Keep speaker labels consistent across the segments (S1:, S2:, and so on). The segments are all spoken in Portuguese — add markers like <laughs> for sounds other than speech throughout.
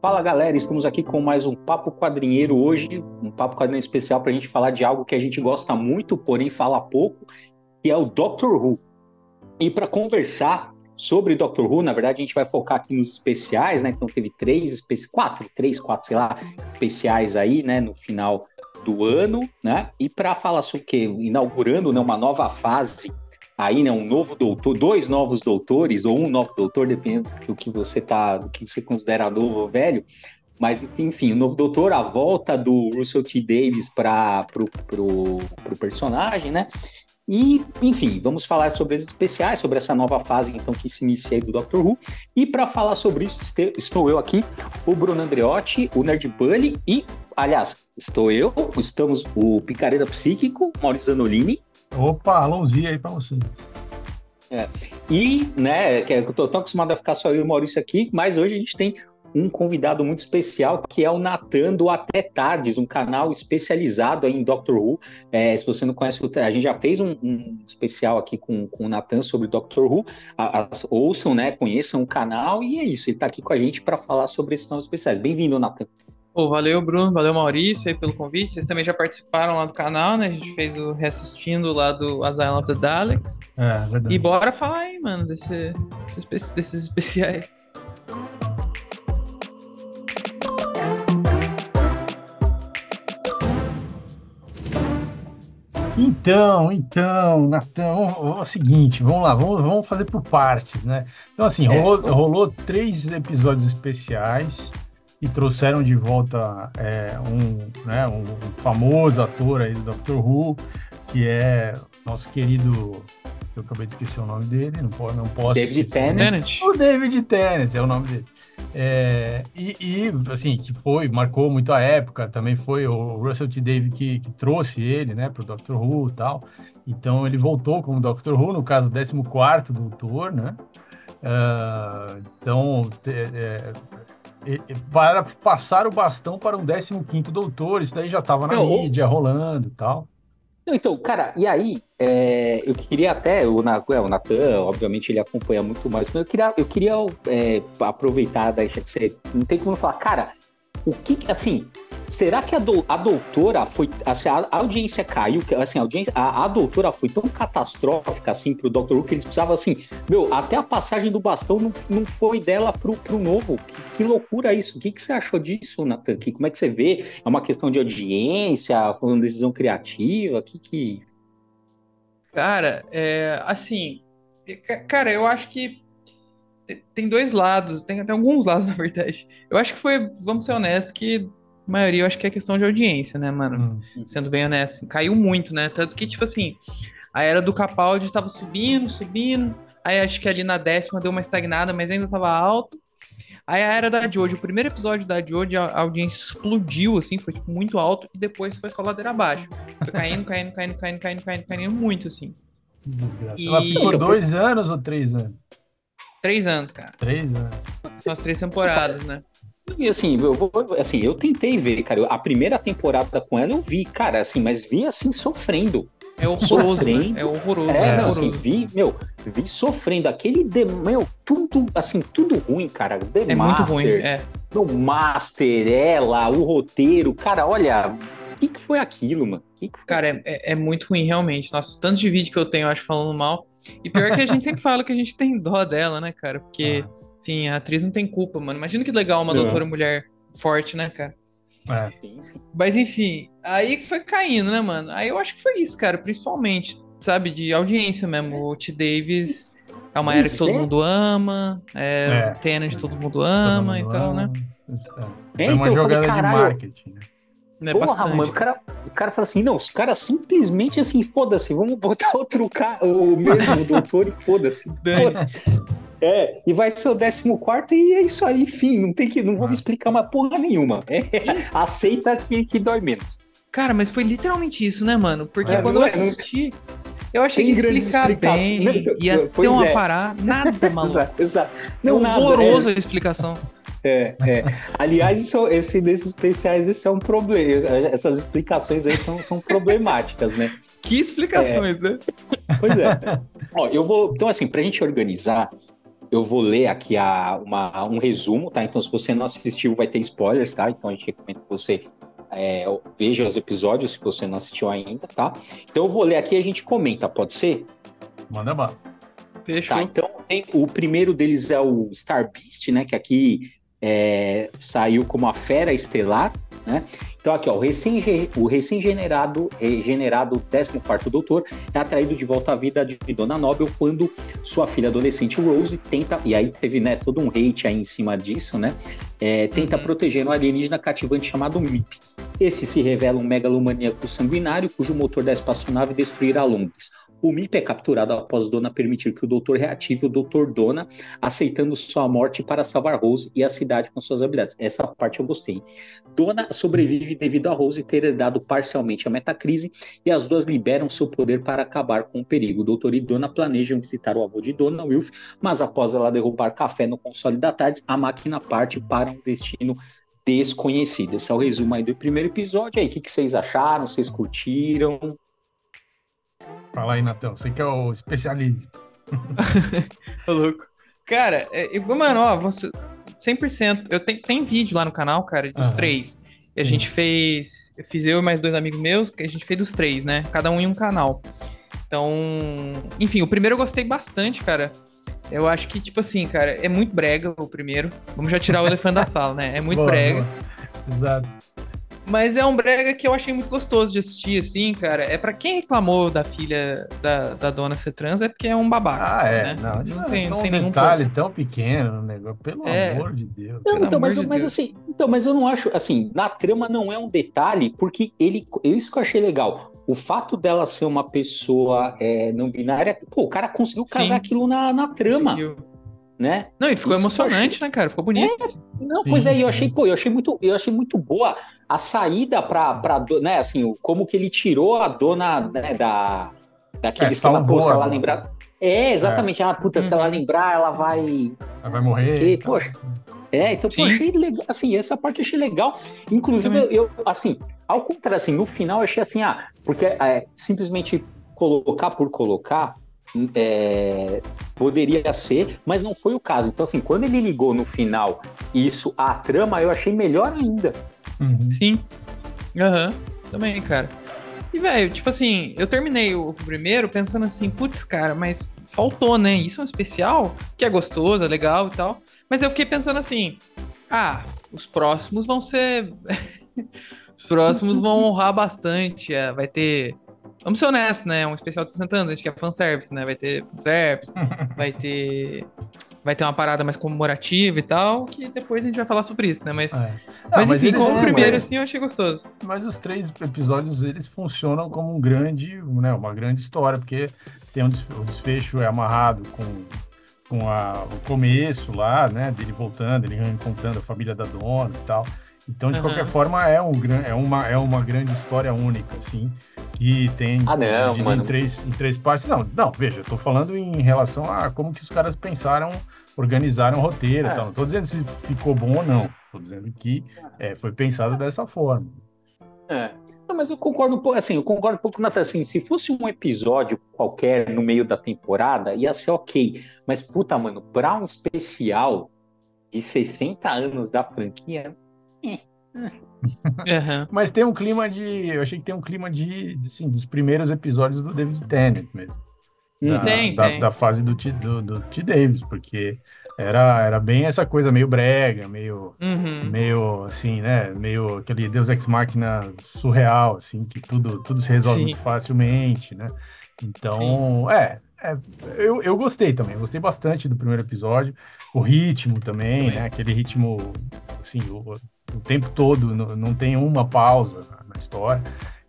S1: Fala galera, estamos aqui com mais um Papo Quadrinheiro hoje, um Papo Quadrinheiro especial para a gente falar de algo que a gente gosta muito, porém fala pouco, que é o Doctor Who. E para conversar sobre Doctor Who, na verdade a gente vai focar aqui nos especiais, né? Então teve três, especi quatro, três, quatro, sei lá, especiais aí, né? No final do ano, né? E para falar sobre o quê? Inaugurando né, uma nova fase aí, né, um novo doutor, dois novos doutores, ou um novo doutor, dependendo do que você tá, do que você considera novo ou velho. Mas, enfim, o novo doutor, a volta do Russell T. Davis para pro, pro, pro personagem, né? E, enfim, vamos falar sobre os especiais, sobre essa nova fase então que se inicia aí do Doctor Who. E para falar sobre isso, estou eu aqui, o Bruno Andreotti, o Nerd Bunny e, aliás, estou eu, estamos o Picareta Psíquico, Maurício Zanolini
S2: Opa, alôzinha aí para você.
S1: É. E, né, que eu tô tão acostumado a ficar só eu e o Maurício aqui, mas hoje a gente tem um convidado muito especial, que é o Natan do Até Tardes, um canal especializado em Doctor Who. É, se você não conhece, a gente já fez um, um especial aqui com, com o Natan sobre Doctor Who. Ouçam, né, conheçam o canal e é isso. Ele está aqui com a gente para falar sobre esses novos especiais. Bem-vindo, Natan.
S3: Pô, valeu, Bruno, valeu, Maurício, aí pelo convite. Vocês também já participaram lá do canal, né? A gente fez o reassistindo lá do Asylum of the Daleks. É, verdade. E bora falar aí, mano, desse, desses especiais.
S2: Então, então, Natão, é o seguinte, vamos lá, vamos, vamos fazer por partes, né? Então, assim, é. rolou, rolou três episódios especiais e trouxeram de volta é, um, né, um, famoso ator aí do Doctor Who, que é nosso querido. Eu acabei de esquecer o nome dele, não, posso, não posso.
S1: David Tennant.
S2: O David Tennant é o nome dele. É, e, e, assim, que foi, marcou muito a época, também foi o Russell T. David que, que trouxe ele, né, para o Doctor Who e tal. Então ele voltou como Doctor Who, no caso, 14 Doutor, né? Uh, então, é, para passar o bastão para um 15 doutor, isso daí já estava na Não, mídia, rolando e tal.
S1: Então, cara, e aí, é, eu queria até, o, é, o Natan, obviamente, ele acompanha muito mais, mas eu queria, eu queria é, aproveitar, daí, que você não tem como falar, cara, o que, assim, Será que a, do, a doutora foi. Assim, a, a, audiência caiu, assim, a, audiência, a, a doutora foi tão catastrófica assim pro Dr. Who que eles precisavam assim. Meu, até a passagem do bastão não, não foi dela pro, pro novo. Que, que loucura isso. O que, que você achou disso, Nathan? Que, como é que você vê? É uma questão de audiência? Foi uma decisão criativa? Que que.
S3: Cara, é, assim. Cara, eu acho que tem dois lados, tem até alguns lados, <laughs> na verdade. Eu acho que foi, vamos ser honestos, que a maioria eu acho que é questão de audiência, né, mano? Hum. Sendo bem honesto. Caiu muito, né? Tanto que, tipo assim, a era do Capaldi tava subindo, subindo. Aí acho que ali na décima deu uma estagnada, mas ainda tava alto. Aí a era da Jojo, o primeiro episódio da Jojo, a audiência explodiu, assim, foi tipo, muito alto, e depois foi só ladeira abaixo. Foi caindo, caindo, caindo, caindo, caindo, caindo, caindo, muito, assim.
S2: E... Ela ficou dois anos ou três anos?
S3: Três anos, cara.
S2: Três anos.
S3: São as três temporadas, né?
S1: E assim, eu vou, assim, eu tentei ver, cara. A primeira temporada com ela eu vi, cara, assim, mas vi assim sofrendo.
S3: É horroroso, né? É horroroso.
S1: É,
S3: é
S1: não,
S3: horroroso.
S1: assim, vi, meu, vi sofrendo. Aquele, de, meu, tudo, assim, tudo ruim, cara. The
S3: é
S1: Master,
S3: muito ruim, é.
S1: O Master, ela, o roteiro, cara, olha, o que, que foi aquilo, mano? Que que foi?
S3: Cara, é, é, é, muito ruim, realmente. Nossa, tanto de vídeo que eu tenho, acho, falando mal. E pior que a gente sempre <laughs> fala que a gente tem dó dela, né, cara? Porque... Ah Sim, a atriz não tem culpa, mano. Imagina que legal uma é. doutora mulher forte, né, cara? É. Mas enfim, aí foi caindo, né, mano? Aí eu acho que foi isso, cara, principalmente, sabe, de audiência mesmo. O T. Davis é uma era que todo é. mundo ama, é, é. Tenant todo mundo ama todo mundo então, ama.
S2: né? É, é uma então, jogada falei, de marketing, né?
S1: É Porra, bastante. mano, o cara, o cara fala assim, não, os caras simplesmente assim, foda-se, vamos botar <laughs> outro cara, o mesmo <laughs> doutor e foda-se. Foda é, e vai ser o 14 e é isso aí, enfim, não tem que, não vou me ah. explicar uma porra nenhuma. É, <laughs> aceita que, que dói menos.
S3: Cara, mas foi literalmente isso, né, mano? Porque é, quando eu é, assisti, eu achei que ia explicar bem, ia ter uma é. parada, nada, maluco. exato, exato. Não, horroroso nada, é. a explicação.
S1: É, é. Aliás, isso, esse desses especiais, esse é um problema. Essas explicações aí são, são problemáticas, né?
S3: Que explicações, é. né?
S1: Pois é. Ó, eu vou. Então, assim, pra gente organizar, eu vou ler aqui a, uma, um resumo, tá? Então, se você não assistiu, vai ter spoilers, tá? Então, a gente recomenda que você é, veja os episódios, se você não assistiu ainda, tá? Então, eu vou ler aqui e a gente comenta, pode ser?
S2: Manda bala.
S1: Fechou. Tá, então, tem, o primeiro deles é o Star Beast, né? Que aqui é, saiu como a Fera Estelar, né? Então aqui, ó, o recém-generado regenerado 14º Doutor é atraído de volta à vida de Dona Nobel quando sua filha adolescente Rose tenta, e aí teve né, todo um hate aí em cima disso, né? É, tenta uhum. proteger um alienígena cativante chamado MIP. Esse se revela um megalomaníaco sanguinário cujo motor da espaçonave destruirá Londres. O MIP é capturado após Dona permitir que o doutor reative o doutor Dona, aceitando sua morte para salvar Rose e a cidade com suas habilidades. Essa parte eu gostei. Dona sobrevive devido a Rose ter herdado parcialmente a metacrise e as duas liberam seu poder para acabar com o perigo. O doutor e Dona planejam visitar o avô de Dona, Wilf, mas após ela derrubar café no console da tarde, a máquina parte para um destino desconhecido. Esse é o resumo aí do primeiro episódio. Aí, o que, que vocês acharam? Vocês curtiram?
S2: Fala aí, Natão. Você que é o especialista. <laughs>
S3: Ô, louco. Cara, é, mano, ó, você, 100%. Eu tenho, tem vídeo lá no canal, cara, dos uhum. três. E a gente fez. Eu fiz eu e mais dois amigos meus, que a gente fez dos três, né? Cada um em um canal. Então. Enfim, o primeiro eu gostei bastante, cara. Eu acho que, tipo assim, cara, é muito brega o primeiro. Vamos já tirar o elefante da <laughs> sala, né? É muito boa, brega. Boa. Exato. Mas é um brega que eu achei muito gostoso de assistir, assim, cara. É para quem reclamou da filha da, da dona ser trans, é porque é um babaca.
S2: Ah, assim, é. Né? Não, não, tem, não tem nenhum detalhe ponto. tão pequeno no negócio. Pelo é. amor de Deus.
S1: Não, então, mas, de mas Deus. assim, então, mas eu não acho, assim, na trama não é um detalhe, porque ele. Isso que eu achei legal. O fato dela ser uma pessoa é, não binária, pô, o cara conseguiu casar Sim. aquilo na, na trama. Conseguiu né?
S3: Não, e ficou Isso emocionante, achei... né, cara? Ficou bonito.
S1: É, não, pois é, eu achei, pô, eu achei muito, eu achei muito boa a saída para para né, assim, como que ele tirou a dona, né, da daquele é, esquema, pô, se ela lembrar. É, exatamente. É. Ah, puta, se ela uhum. lembrar, ela vai
S2: ela vai morrer.
S1: poxa. É, então, pô, achei legal, assim, essa parte eu achei legal. Inclusive, eu, eu, assim, ao contrário, assim, no final eu achei assim, ah, porque é, simplesmente colocar por colocar, é, poderia ser, mas não foi o caso. Então, assim, quando ele ligou no final isso a trama, eu achei melhor ainda.
S3: Uhum. Sim. Aham. Uhum. Também, cara. E, velho, tipo assim, eu terminei o primeiro pensando assim, putz, cara, mas faltou, né? Isso é um especial, que é gostoso, é legal e tal. Mas eu fiquei pensando assim, ah, os próximos vão ser. <laughs> os próximos vão honrar bastante. É, vai ter Vamos ser honestos, né? Um especial de 60 anos, a gente quer fanservice, né? Vai ter fanservice, <laughs> vai ter. Vai ter uma parada mais comemorativa e tal, que depois a gente vai falar sobre isso, né? Mas, é. mas, mas enfim, como o primeiro, assim, eu achei gostoso.
S2: Mas os três episódios, eles funcionam como um grande, né? Uma grande história, porque tem um o desfecho é amarrado com, com a, o começo lá, né? Dele voltando, ele reencontrando a família da dona e tal. Então, de uhum. qualquer forma, é, um, é, uma, é uma grande história única, assim, que tem
S1: ah, não,
S2: mano. Em, três, em três partes. Não, não, veja, eu tô falando em relação a como que os caras pensaram, organizaram o roteiro é. e tal. Não tô dizendo se ficou bom ou não. Tô dizendo que é, foi pensado dessa forma.
S1: É. Não, mas eu concordo um pouco, assim, eu concordo um pouco, Natan, assim, se fosse um episódio qualquer no meio da temporada, ia ser ok. Mas, puta, mano, pra um especial de 60 anos da franquia,
S2: Uhum. Mas tem um clima de. Eu achei que tem um clima de, assim, dos primeiros episódios do David Tennant mesmo.
S3: Da, tem,
S2: da,
S3: tem.
S2: da fase do T, do, do T. Davis, porque era, era bem essa coisa meio brega, meio, uhum. meio assim, né? Meio aquele Deus Ex Machina surreal, assim, que tudo, tudo se resolve Sim. muito facilmente, né? Então, é, é, eu, eu gostei também, gostei bastante do primeiro episódio, o ritmo também, também. né? Aquele ritmo, assim, o, o tempo todo, não, não tem uma pausa na, história.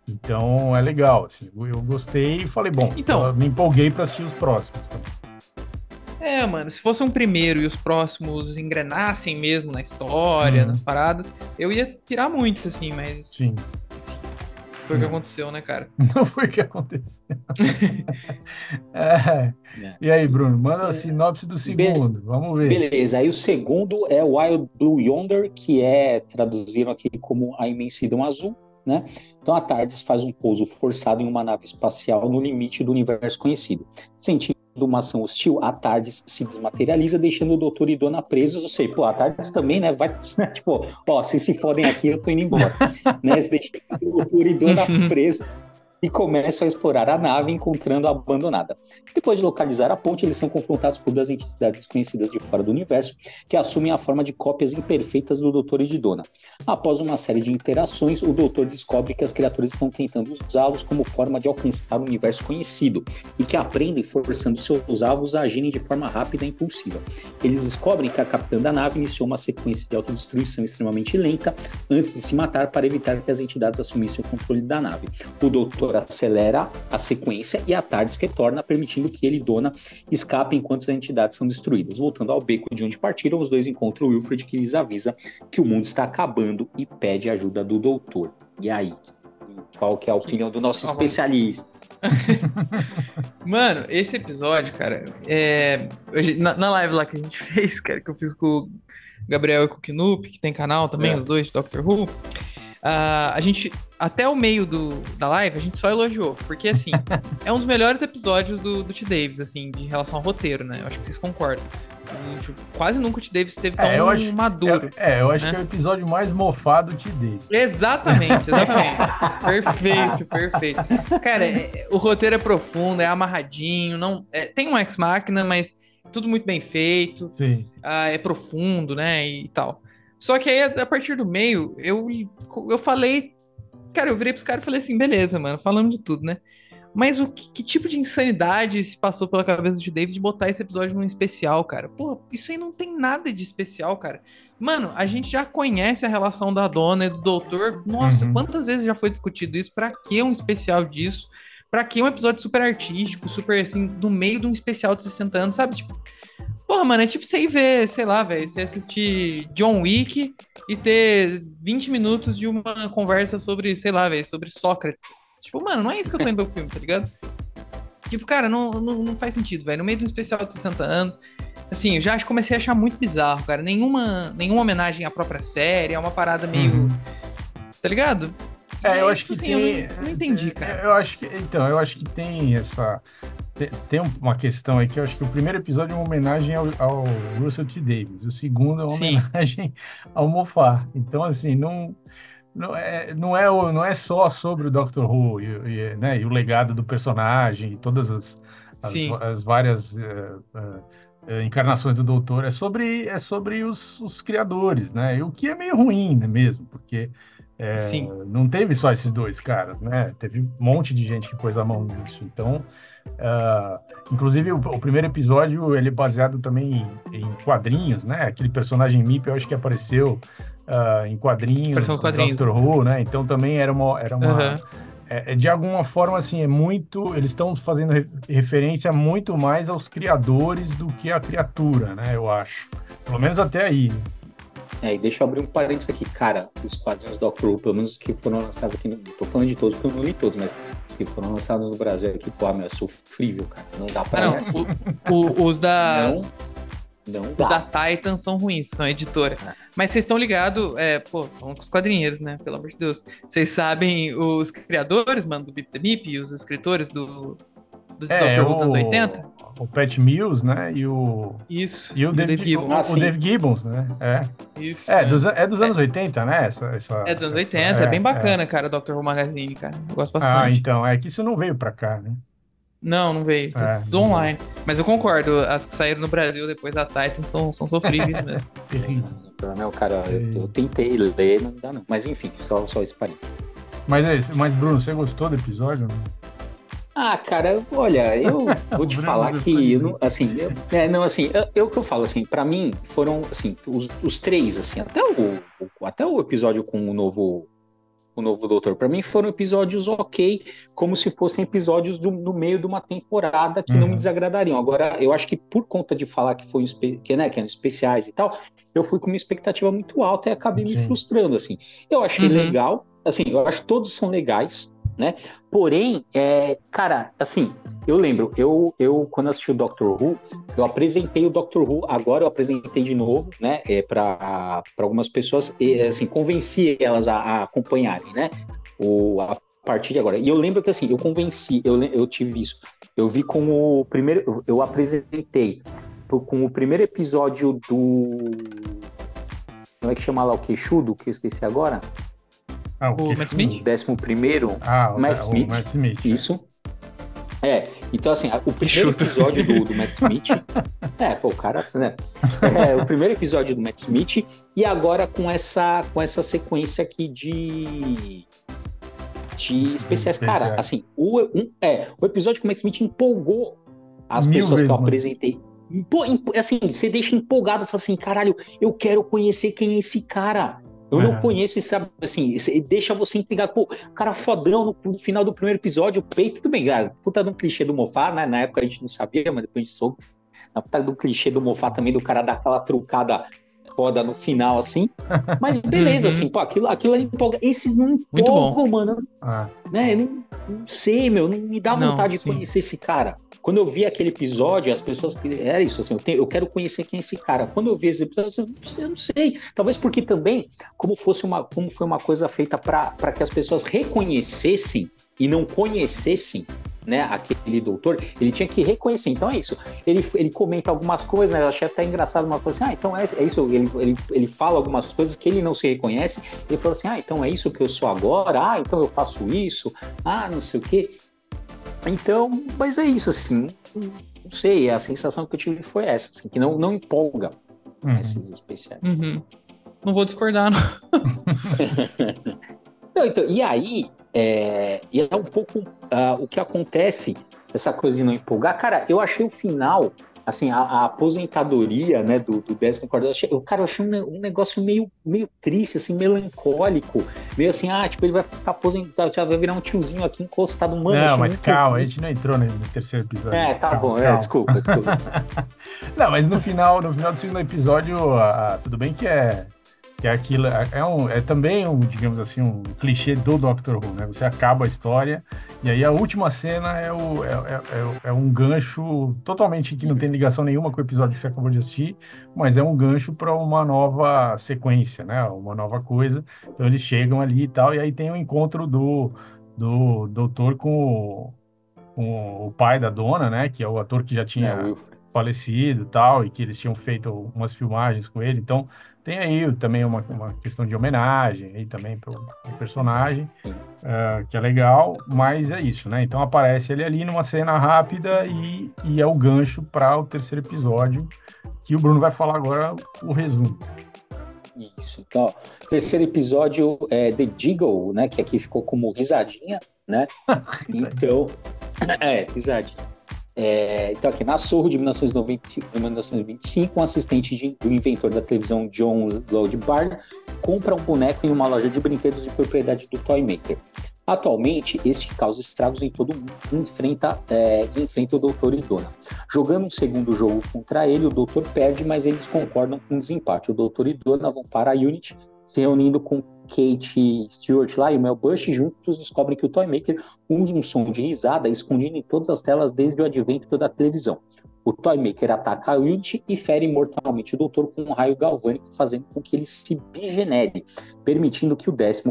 S2: Então é legal, assim, eu gostei e falei, bom, então, me empolguei para assistir os próximos.
S3: É, mano, se fosse um primeiro e os próximos engrenassem mesmo na história, hum. nas paradas, eu ia tirar muito, assim, mas.
S2: Sim.
S3: Foi o que aconteceu, né, cara? <laughs>
S2: Não foi o que aconteceu. <laughs> é. E aí, Bruno, manda a sinopse do segundo. Be Vamos ver.
S1: Beleza, aí o segundo é Wild Blue Yonder, que é traduzido aqui como a imensidão azul. Né? Então a TARDIS faz um pouso forçado em uma nave espacial no limite do universo conhecido. Cientistas uma ação hostil, a Tardes se desmaterializa, deixando o doutor e Dona presos. Eu sei, pô, a Tardes também, né? Vai, <laughs> tipo, ó, se se fodem aqui, eu tô indo embora. <laughs> né? Deixando o doutor e Dona presos <laughs> e começam a explorar a nave, encontrando-a abandonada. Depois de localizar a ponte, eles são confrontados por duas entidades conhecidas de fora do universo, que assumem a forma de cópias imperfeitas do Doutor e de Dona. Após uma série de interações, o Doutor descobre que as criaturas estão tentando usá-los como forma de alcançar o universo conhecido, e que aprendem forçando seus alvos a agirem de forma rápida e impulsiva. Eles descobrem que a capitã da nave iniciou uma sequência de autodestruição extremamente lenta antes de se matar para evitar que as entidades assumissem o controle da nave. O Doutor acelera a sequência e a Tardes retorna, permitindo que ele e Dona escapem enquanto as entidades são destruídas. Voltando ao beco de onde partiram, os dois encontram o Wilfred que lhes avisa que o mundo está acabando e pede ajuda do doutor. E aí? Qual que é a opinião do nosso especialista? <laughs>
S3: Mano, esse episódio, cara, é... na, na, live lá que a gente <laughs> fez, cara, que eu fiz com o Gabriel e com o Knup, que tem canal também, é. os dois, Doctor Who, Uh, a gente, até o meio do, da live, a gente só elogiou. Porque, assim, <laughs> é um dos melhores episódios do, do T. Davis, assim, de relação ao roteiro, né? Eu acho que vocês concordam. Quase nunca o T. Davis esteve tão é, eu acho, maduro.
S2: É, é eu acho né? que é o episódio mais mofado do T. Davis.
S3: Exatamente, exatamente. <laughs> perfeito, perfeito. Cara, é, o roteiro é profundo, é amarradinho, não, é, tem um ex-máquina, mas tudo muito bem feito.
S2: Sim.
S3: Uh, é profundo, né, e tal. Só que aí, a partir do meio, eu, eu falei. Cara, eu virei pros caras e falei assim: beleza, mano, falamos de tudo, né? Mas o que, que, tipo de insanidade se passou pela cabeça de David de botar esse episódio num especial, cara? Pô, isso aí não tem nada de especial, cara. Mano, a gente já conhece a relação da dona e do doutor. Nossa, uhum. quantas vezes já foi discutido isso? Pra que um especial disso? Pra que um episódio super artístico, super assim, no meio de um especial de 60 anos, sabe? Tipo, Porra, mano, é tipo você ir ver, sei lá, velho, você assistir John Wick e ter 20 minutos de uma conversa sobre, sei lá, velho, sobre Sócrates. Tipo, mano, não é isso que eu tô indo ver o filme, tá ligado? Tipo, cara, não, não, não faz sentido, velho. No meio de um especial de 60 anos. Assim, eu já comecei a achar muito bizarro, cara. Nenhuma, nenhuma homenagem à própria série, é uma parada meio. Uhum. Tá ligado?
S2: É, eu acho tipo que assim,
S3: tem... eu não, não, entendi, cara.
S2: Eu acho que então, eu acho que tem essa tem uma questão aí que eu acho que o primeiro episódio é uma homenagem ao, ao Russell T. Davis, o segundo é uma Sim. homenagem <laughs> ao Moffat. Então, assim, não, não, é, não, é, não é só sobre o Doctor Who e, e, né, e o legado do personagem e todas as, as, as várias uh, uh, encarnações do Doutor, é sobre, é sobre os, os criadores, né? O que é meio ruim, né, mesmo, porque é, não teve só esses dois caras, né? Teve um monte de gente que pôs a mão nisso. Então, Uh, inclusive, o, o, primeiro episódio ele é baseado também em, em, quadrinhos, né? Aquele personagem Mip, eu acho que apareceu uh, em quadrinhos,
S3: quadrinhos.
S2: Doctor Who, né? Então também era uma... Era uma uhum. é, de alguma forma, assim, é muito... Eles estão fazendo re referência muito mais aos criadores do que a criatura, né? Eu acho. Pelo menos até aí.
S1: É, e deixa eu abrir um parênteses aqui. Cara, os quadrinhos do Who, pelo menos os que foram lançados aqui, não tô falando de todos porque eu não li todos, mas os que foram lançados no Brasil aqui, pô, meu, é sofrível, cara. Não dá pra.
S3: Ah, não, o, o, os da. Não. Não Os da Titan são ruins, são editora. Ah. Mas vocês estão ligados, é, pô, falando com os quadrinheiros, né? Pelo amor de Deus. Vocês sabem os criadores, mano, do Bip the Bip e os escritores do, do
S2: é, Doctor Who tanto 80? o Pat Mills, né? E o.
S3: Isso.
S2: E o, David, Dave Gibbons. O, ah, o Dave Gibbons, né? É.
S3: Isso.
S2: É, dos, é dos anos é. 80, né? Essa, essa,
S3: é dos anos 80, essa, é, é, bem bacana, é. cara, Dr. Who Magazine, cara. Eu gosto ah, bastante.
S2: Ah, então, é que isso não veio pra cá, né?
S3: Não, não veio. É, tudo não online. Veio. Mas eu concordo, as que saíram no Brasil depois da Titan são, são sofríveis <laughs> mesmo.
S1: não, cara, eu, eu, tentei ler, não dá não. Mas enfim, só, só esse parênteses.
S2: Mas, é, mas, Bruno, você gostou do episódio? Não?
S1: Ah, cara, olha, eu <laughs> vou te falar que, eu, assim, eu, é, não, assim, eu, que eu falo, assim, para mim foram, assim, os, os, três, assim, até o, até o episódio com o novo, o novo Doutor, para mim foram episódios ok, como se fossem episódios do, no meio de uma temporada que uhum. não me uhum. desagradariam. Agora, eu acho que por conta de falar que foi, que, né, que eram especiais e tal, eu fui com uma expectativa muito alta e acabei Sim. me frustrando, assim. Eu achei uhum. legal, assim, eu acho que todos são legais, né? Porém, é, cara, assim, eu lembro, eu, eu quando assisti o Doctor Who, eu apresentei o Doctor Who, agora eu apresentei de novo, né, é, para algumas pessoas, e, assim, convenci elas a, a acompanharem, né, o, a partir de agora. E eu lembro que assim, eu convenci, eu, eu tive isso. Eu vi com o primeiro, eu apresentei com o primeiro episódio do. Como é que chama lá o queixudo, que eu esqueci agora?
S3: Ah, o, o Matt Smith?
S1: décimo primeiro.
S2: Ah, o Matt Smith. O Matt Smith.
S1: Isso. É, então assim, o primeiro episódio do, do Matt Smith. <laughs> é, pô, o cara, né? É, o primeiro episódio do Matt Smith e agora com essa, com essa sequência aqui de. De especiais. Cara, assim, o, um, é, o episódio com o Matt Smith empolgou as Mil pessoas que eu apresentei. Pô, assim, você deixa empolgado, fala assim, caralho, eu quero conhecer quem é esse cara. Eu é. não conheço e sabe, assim, deixa você intrigado. Pô, cara fodão no, no, final do primeiro episódio, peito, tudo bem, cara. Puta do clichê do Mofá, né? Na época a gente não sabia, mas depois a gente soube. Na puta do clichê do Mofá também, do cara dar aquela trucada foda no final, assim. Mas beleza, uhum. assim, pô, aquilo, aquilo ali empolga. Esses não empolgam, mano. Ah. Né? Não, não, sei, meu, não me dá vontade não, de conhecer esse cara. Quando eu vi aquele episódio, as pessoas. Era isso, assim, eu, tenho, eu quero conhecer quem é esse cara. Quando eu vi esse episódio, eu não sei. Talvez porque também, como fosse uma, como foi uma coisa feita para que as pessoas reconhecessem e não conhecessem né, aquele doutor, ele tinha que reconhecer. Então é isso. Ele, ele comenta algumas coisas, né? Eu achei até engraçado uma coisa assim, ah, então é, é isso. Ele, ele, ele fala algumas coisas que ele não se reconhece. Ele falou assim, ah, então é isso que eu sou agora, ah, então eu faço isso, ah, não sei o quê. Então, mas é isso, assim. Não sei, a sensação que eu tive foi essa, assim, que não, não empolga uhum. esses especiais.
S3: Uhum. Não vou discordar, não. <laughs>
S1: não então, e aí, é, e é um pouco uh, o que acontece, essa coisa de não empolgar. Cara, eu achei o final, assim, a, a aposentadoria, né, do, do décimo quarto, eu, achei, eu, cara, eu achei um, um, negócio meio, meio triste, assim, melancólico, meio assim, ah, tipo, ele vai ficar aposentado, já vai virar um tiozinho aqui encostado, mano.
S2: Não, mas calma, a gente não entrou no, no terceiro episódio.
S1: É, tá calma, bom, é, calma. é, desculpa, desculpa. <laughs>
S2: não, mas no final, no final do segundo episódio, uh, tudo bem que é que é aquilo, é, é, um, é também um, digamos assim, um clichê do Doctor Who, né? Você acaba a história e aí a última cena é, o, é, é, é, um gancho totalmente que não tem ligação nenhuma com o episódio que você acabou de assistir, mas é um gancho para uma nova sequência, né? Uma nova coisa. Então eles chegam ali e tal, e aí tem o um encontro do, do doutor com o, com o pai da dona, né? Que é o ator que já tinha é, falecido tal, e que eles tinham feito umas filmagens com ele. Então tem aí também uma, uma questão de homenagem aí também para o personagem, uh, que é legal, mas é isso, né? Então aparece ele ali numa cena rápida e, e é o gancho para o terceiro episódio, que o Bruno vai falar agora o resumo.
S1: Isso. Então, o terceiro episódio é The Jiggle, né? Que aqui ficou como risadinha, né? <laughs> então, <laughs> é, risadinha. É, então, aqui, na Sorro de 1990, 1925, um assistente de, do inventor da televisão John Lloyd Barr compra um boneco em uma loja de brinquedos de propriedade do Toymaker. Atualmente, este causa estragos em todo mundo e enfrenta, é, enfrenta o doutor e dona. Jogando um segundo jogo contra ele, o doutor perde, mas eles concordam com o desempate. O doutor e dona vão para a Unity, se reunindo com Kate Stewart lá e o Mel Bush juntos descobrem que o Toymaker usa um som de risada escondido em todas as telas desde o advento da televisão. O Toymaker ataca a Unity e fere mortalmente o Doutor com um raio galvânico, fazendo com que ele se bigenere, permitindo que o 14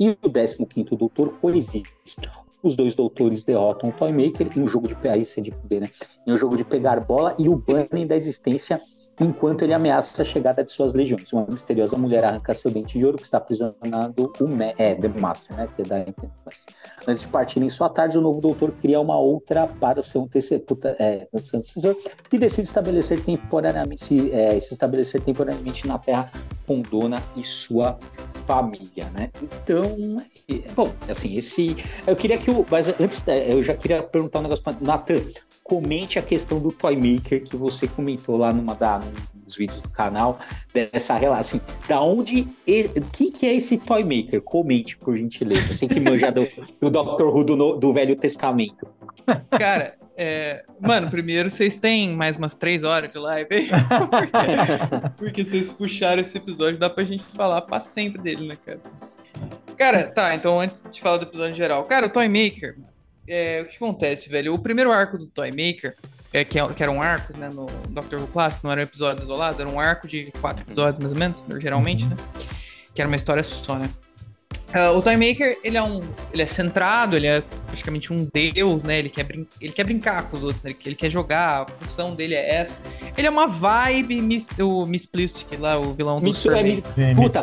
S1: e o 15 Doutor coexistam. Os dois doutores derrotam o Toymaker em um jogo de aí é de fuder, né? Em um jogo de pegar bola e o banem da existência enquanto ele ameaça a chegada de suas legiões. Uma misteriosa mulher arranca seu dente de ouro que está aprisionando o Ma é, The Master, né? Que é da Antes de partir em sua tarde, o novo doutor cria uma outra para seu antecessor, é, e decide estabelecer temporariamente, se, é, se estabelecer temporariamente na Terra com Dona e sua família, né? Então, bom, assim, esse. Eu queria que o. Mas antes, eu já queria perguntar um negócio para Nathan comente a questão do Toy Maker que você comentou lá numa da, nos vídeos do canal, dessa relação, assim, da onde, o que, que é esse Toy Maker? Comente, por gentileza, assim que manja <laughs> do, do Dr. Who do, do Velho Testamento.
S3: Cara, é... mano, primeiro vocês têm mais umas três horas de live aí, porque, <laughs> porque vocês puxaram esse episódio, dá pra gente falar pra sempre dele, né, cara? Cara, tá, então antes de falar do episódio em geral, cara, o Toy Maker, é, o que acontece, velho? O primeiro arco do Toymaker, é, que, é, que eram arcos, né, no Doctor Who Clássico, não era um episódio isolado, era um arco de quatro episódios, mais ou menos, geralmente, uhum. né? Que era uma história só, né? Uh, o Toymaker, ele é um. Ele é centrado, ele é praticamente um deus, né? Ele quer, brin ele quer brincar com os outros, né? ele quer jogar, a função dele é essa. Ele é uma vibe Miss, o Miss Plistic lá, o vilão do
S1: Miss, é, Puta, é,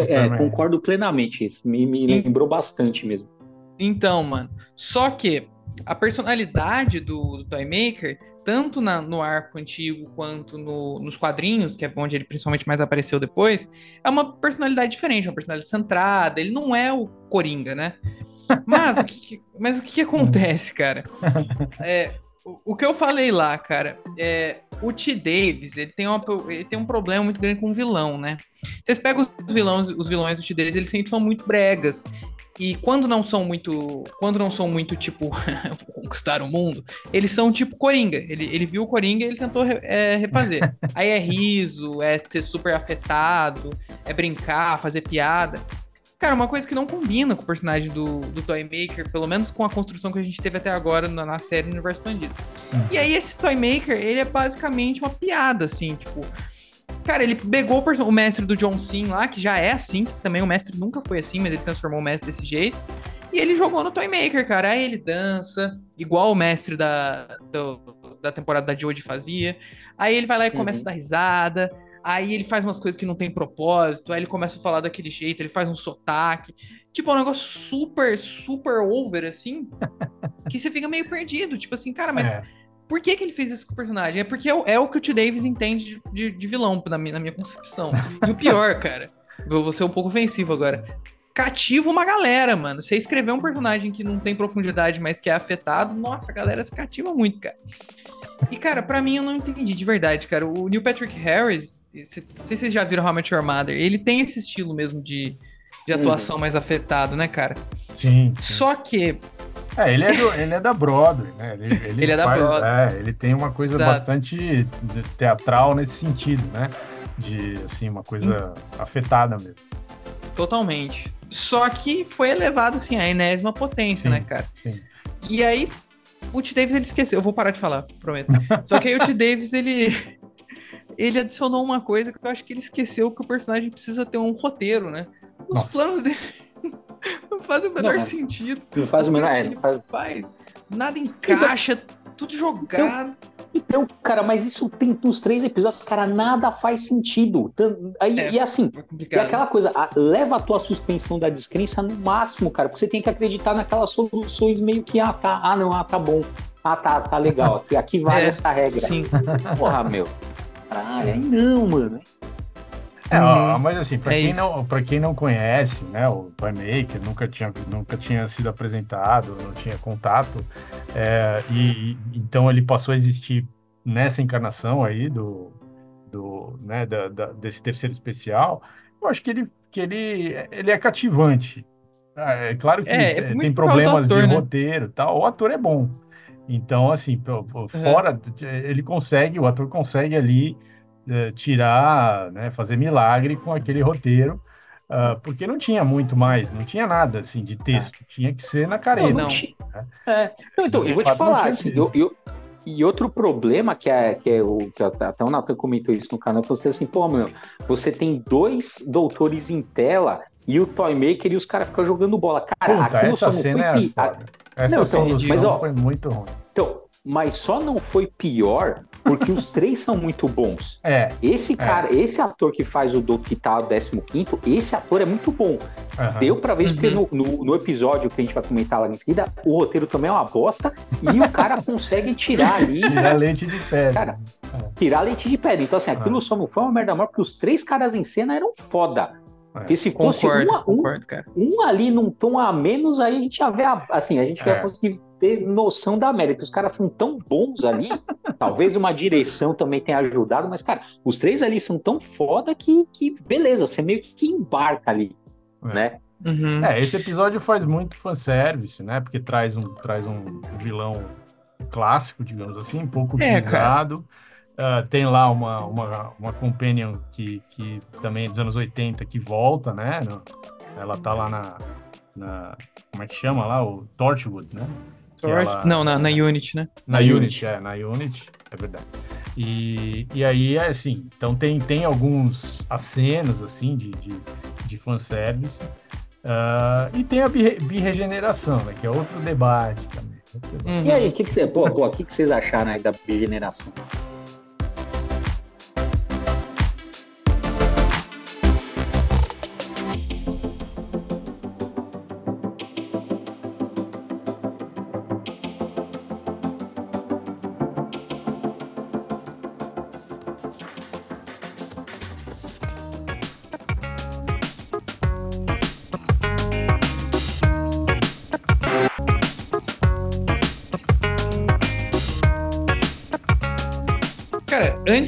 S1: é, é, concordo plenamente. Isso me, me lembrou bastante mesmo.
S3: Então, mano. Só que a personalidade do, do Toymaker tanto na, no arco antigo quanto no, nos quadrinhos, que é onde ele principalmente mais apareceu depois, é uma personalidade diferente, uma personalidade centrada. Ele não é o Coringa, né? Mas o que, mas o que, que acontece, cara? <laughs> É, o, o, que eu falei lá, cara, é, o T. Davis, ele tem, uma, ele tem um problema muito grande com o vilão, né? Vocês pegam os vilões, os vilões do T. Davis, eles sempre são muito bregas. E quando não são muito. Quando não são muito, tipo, <laughs> conquistar o mundo, eles são tipo Coringa. Ele, ele viu o Coringa e ele tentou é, refazer. <laughs> Aí é riso, é ser super afetado, é brincar, fazer piada. Cara, uma coisa que não combina com o personagem do, do Toymaker, pelo menos com a construção que a gente teve até agora na, na série Universo Expandido. Hum. E aí, esse Toymaker, ele é basicamente uma piada, assim, tipo. Cara, ele pegou o, o mestre do John Sim lá, que já é assim, que também o mestre nunca foi assim, mas ele transformou o mestre desse jeito. E ele jogou no Toymaker, cara. Aí ele dança, igual o mestre da, do, da temporada da Jodie fazia. Aí ele vai lá e começa uhum. a dar risada. Aí ele faz umas coisas que não tem propósito. Aí ele começa a falar daquele jeito, ele faz um sotaque. Tipo, é um negócio super, super over, assim. <laughs> que você fica meio perdido. Tipo assim, cara, mas. É por que, que ele fez isso com o personagem? É porque é, é o que o T. Davis entende de, de, vilão, na minha, na minha concepção. E o pior, cara, vou ser um pouco ofensivo agora. Cativa uma galera, mano. Você escrever um personagem que não tem profundidade, mas que é afetado, nossa, a galera se cativa muito, cara. E, cara, para mim eu não entendi de verdade, cara. O Neil Patrick Harris, não sei se vocês já viram How I Met Your Mother, ele tem esse estilo mesmo de, de atuação hum. mais afetado, né, cara?
S2: Sim, sim.
S3: Só que
S2: é, ele é, do, ele é da Broadway, né? Ele, <laughs>
S3: ele, ele é da Broadway.
S2: É, ele tem uma coisa Exato. bastante teatral nesse sentido, né? De, assim, uma coisa Sim. afetada mesmo.
S3: Totalmente. Só que foi elevado, assim, a enésima potência, sim, né, cara? Sim. E aí, o T. Davis, ele esqueceu. Eu vou parar de falar, prometo. Só que aí o T. Davis, ele... Ele adicionou uma coisa que eu acho que ele esqueceu que o personagem precisa ter um roteiro, né? Os Nossa. planos dele <laughs> não faz o menor não, sentido.
S1: Não faz o menor
S3: é, faz... faz. Nada encaixa, então, tudo jogado.
S1: Então, então, cara, mas isso tem nos três episódios, cara, nada faz sentido. Aí, é, e assim, é aquela coisa, a, leva a tua suspensão da descrença no máximo, cara, porque você tem que acreditar naquelas soluções meio que, ah, tá, ah, não, ah, tá bom. Ah, tá, tá legal. Aqui, aqui vale é, essa regra.
S3: Sim.
S1: Porra, meu. Caralho, aí não, mano.
S2: É, ó, mas assim, para é quem, não, pra quem não conhece, né, o Toymaker nunca tinha, nunca tinha sido apresentado, não tinha contato, é, e então ele passou a existir nessa encarnação aí do, do né, da, da, desse terceiro especial, eu acho que ele, que ele, ele é cativante. É, é claro que é, é tem problemas ator, de né? roteiro tal, o ator é bom. Então, assim, fora, ele consegue, o ator consegue ali é, tirar, né, fazer milagre com aquele roteiro, uh, porque não tinha muito mais, não tinha nada assim de texto, é. tinha que ser na careta.
S1: Não, não. Né? É. Não, então, eu vou te falar, assim, eu, eu, e outro problema que é, que é o que até o Nathan comentou isso no canal, você assim, pô, meu, você tem dois doutores em tela e o Toymaker e os caras ficam jogando bola. Cara,
S2: Puta, aquilo essa só não cena foi... É essa não, então, mas, ó, foi muito ruim.
S1: Então, mas só não foi pior porque os três são muito bons. <laughs>
S2: É.
S1: Esse é. cara, é. esse ator que faz o Doc que tá 15, esse ator é muito bom. Uhum. Deu pra ver, porque uhum. no, no, no, episódio que a gente vai comentar lá em seguida, o roteiro também é uma bosta e o cara <laughs> consegue tirar ali.
S2: Tirar leite de pedra.
S1: Cara, é. tirar leite de pedra. Então, assim, aquilo é. só não foi uma merda maior porque os três caras em cena eram foda. É. Porque se fosse concordo, um, concordo, um, ali num tom a menos, aí a gente ia ver, a, assim, a gente é. ia conseguir ter noção da América. Os caras são tão bons ali, <laughs> talvez uma direção também tenha ajudado, mas, cara, os três ali são tão foda que, que beleza, você meio que embarca ali, é. né?
S2: Uhum. É, esse episódio faz muito fanservice, né? Porque traz um, traz um vilão clássico, digamos assim, um pouco é, utilizado. Uh, tem lá uma, uma, uma companion que, que também é dos anos 80 que volta, né? Ela tá lá na, na. Como é que chama lá? O Torchwood, né?
S3: Ela... Não, na, na Unity, né?
S2: Na, na Unity, Unity, é, na Unity, é verdade. E, e aí, é assim, então tem, tem alguns acenos, assim, de, de, de fanservice. Uh, e tem a birregeneração, né, que é outro debate também.
S1: Uhum. E aí, o que, que, cê, pô, pô, que, que vocês acharam aí da birregeneração?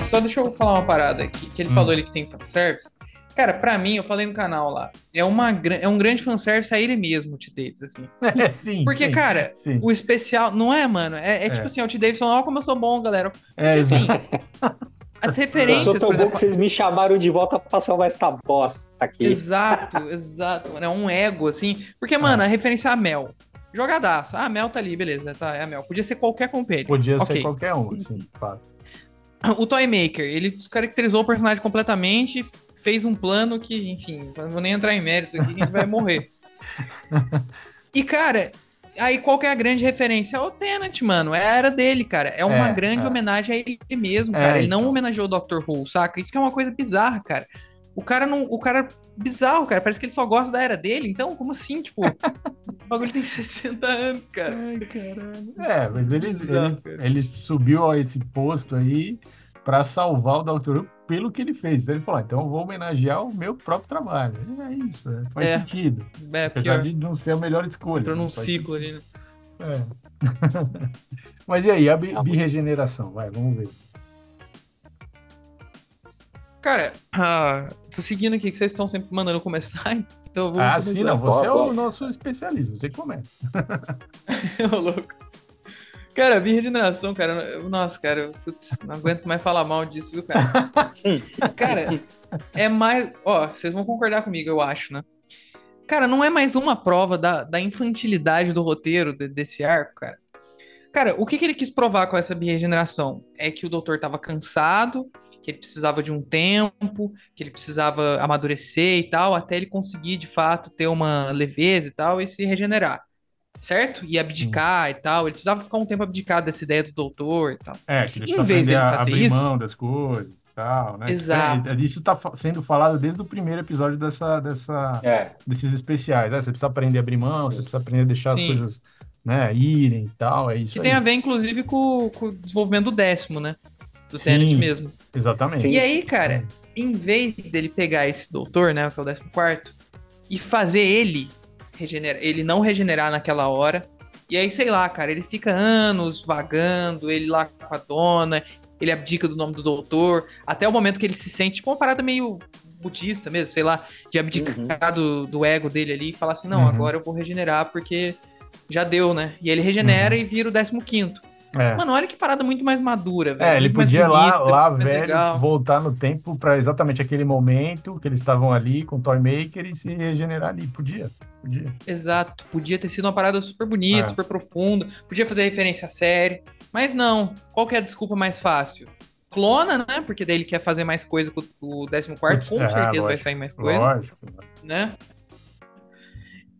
S3: Só deixa eu falar uma parada aqui, que ele hum. falou ele que tem fanservice. Cara, pra mim, eu falei no canal lá, é, uma, é um grande fanservice a ele mesmo, o T. Davis, assim. <laughs>
S2: É, sim.
S3: Porque,
S2: sim,
S3: cara, sim. o especial, não é, mano? É, é, é. tipo assim, o T. Davis falando, ó, como eu sou bom, galera. Porque,
S2: é,
S3: assim, <laughs> as referências. Eu
S1: sou tão bom que vocês me chamaram de volta pra salvar essa bosta aqui.
S3: Exato, <laughs> exato, mano. É um ego, assim. Porque, mano, a referência é a Mel. Jogadaço. Ah, a Mel tá ali, beleza, tá, é a Mel. Podia ser qualquer companheiro.
S2: Podia okay. ser qualquer um, sim, fato.
S3: O Toy Maker, ele descaracterizou o personagem completamente, fez um plano que, enfim, não vou nem entrar em méritos aqui, a gente vai morrer. <laughs> E, cara, aí qual que é a grande referência? É o Tenant, mano. É a era dele, cara. É uma é, grande é. homenagem a ele mesmo, é, cara. ele não então. homenageou o Dr. Who, saca? Isso que é uma coisa bizarra, cara. O cara não. O cara. Bizarro, cara. Parece que ele só gosta da era dele. Então, como assim? Tipo, <laughs> o bagulho tem 60 anos, cara. Ai,
S2: caralho. É, mas ele, Bizarro, ele, ele, subiu a esse posto aí para salvar o Dr. Who pelo que ele fez. Então ele falou: ah, então eu vou homenagear o meu próprio trabalho. É isso, é, faz é, sentido. É, Apesar pior. de não ser a melhor escolha.
S3: Entrou num ciclo sentido. ali, né?
S2: É. <laughs> Mas e aí, a bi birregeneração? Vai, vamos ver.
S3: Cara, uh, <clears throat> tô seguindo aqui que vocês estão sempre mandando começar, <laughs> então
S2: vamos Ah, começar. sim, não. Você é o nosso especialista, você começa. <laughs>
S3: Ô, louco. Cara, minha regeneração, cara, nossa, cara, putz, não aguento mais falar mal disso, viu, cara? <laughs> cara, é mais. Ó, vocês vão concordar comigo, eu acho, né? Cara, não é mais uma prova da, da infantilidade do roteiro de, desse arco, cara. Cara, o que, que ele quis provar com essa regeneração? É que o doutor tava cansado, que ele precisava de um tempo, que ele precisava amadurecer e tal, até ele conseguir de fato ter uma leveza e tal e se regenerar certo? E abdicar hum. e tal. Ele precisava ficar um tempo abdicado dessa ideia do doutor e tal.
S2: É, que ele em vez de fazer abrir isso, mão das coisas e tal, né?
S3: Exato.
S2: É, isso tá sendo falado desde o primeiro episódio dessa, dessa, é. desses especiais. Né? Você precisa aprender a abrir mão, Sim. você precisa aprender a deixar Sim. as coisas né, irem e tal. É isso
S3: que
S2: aí.
S3: tem a ver, inclusive, com, com o desenvolvimento do décimo, né? Do Tenet mesmo.
S2: Exatamente.
S3: E aí, cara, em vez dele pegar esse doutor, né? Que é o décimo quarto, e fazer ele regenera, ele não regenerar naquela hora. E aí, sei lá, cara, ele fica anos vagando, ele lá com a dona, ele abdica do nome do doutor, até o momento que ele se sente, tipo, uma parada meio budista mesmo, sei lá, de abdicar uhum. do, do, ego dele ali e falar assim, não, uhum. agora eu vou regenerar porque já deu, né? E ele regenera uhum. e vira o 15 quinto. É. Mano, olha que parada muito mais madura, velho.
S2: É, ele podia bonita, lá, lá velho, legal. voltar no tempo para exatamente aquele momento que eles estavam ali com o Toymaker e se regenerar ali. Podia, podia.
S3: Exato. Podia ter sido uma parada super bonita, é. super profunda. Podia fazer referência à série. Mas não. Qual que é a desculpa mais fácil? Clona, né? Porque daí ele quer fazer mais coisa com o 14, com é, certeza lógico, vai sair mais coisa. Lógico. Né?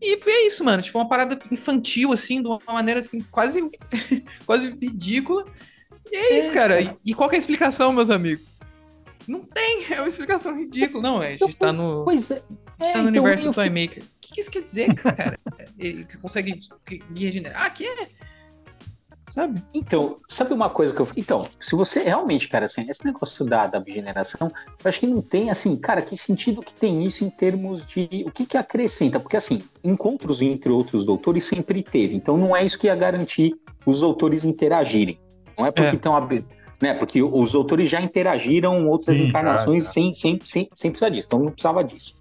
S3: E é isso, mano. Tipo, uma parada infantil, assim, de uma maneira, assim, quase, <laughs> quase ridícula. E é isso, cara. E, e qual é a explicação, meus amigos? Não tem, é uma explicação ridícula. Não, é, a gente tá no. <laughs>
S1: Pois é.
S3: A gente tá no então universo do Toymaker. O que, que isso quer dizer, <laughs> cara? Ele consegue regenerar? Ah, que é sabe?
S1: Então, sabe uma coisa que eu. Então, se você realmente, cara, assim, esse negócio da, da bigeneração, eu acho que não tem, assim, cara, que sentido que tem isso em termos de. O que que acrescenta? Porque, assim, encontros entre outros doutores sempre teve. Então, não é isso que ia garantir os doutores interagirem. Não é porque estão. É. Né, porque os doutores já interagiram outras Sim, encarnações Sem, sem, sem, sem precisar disso. Então, não precisava disso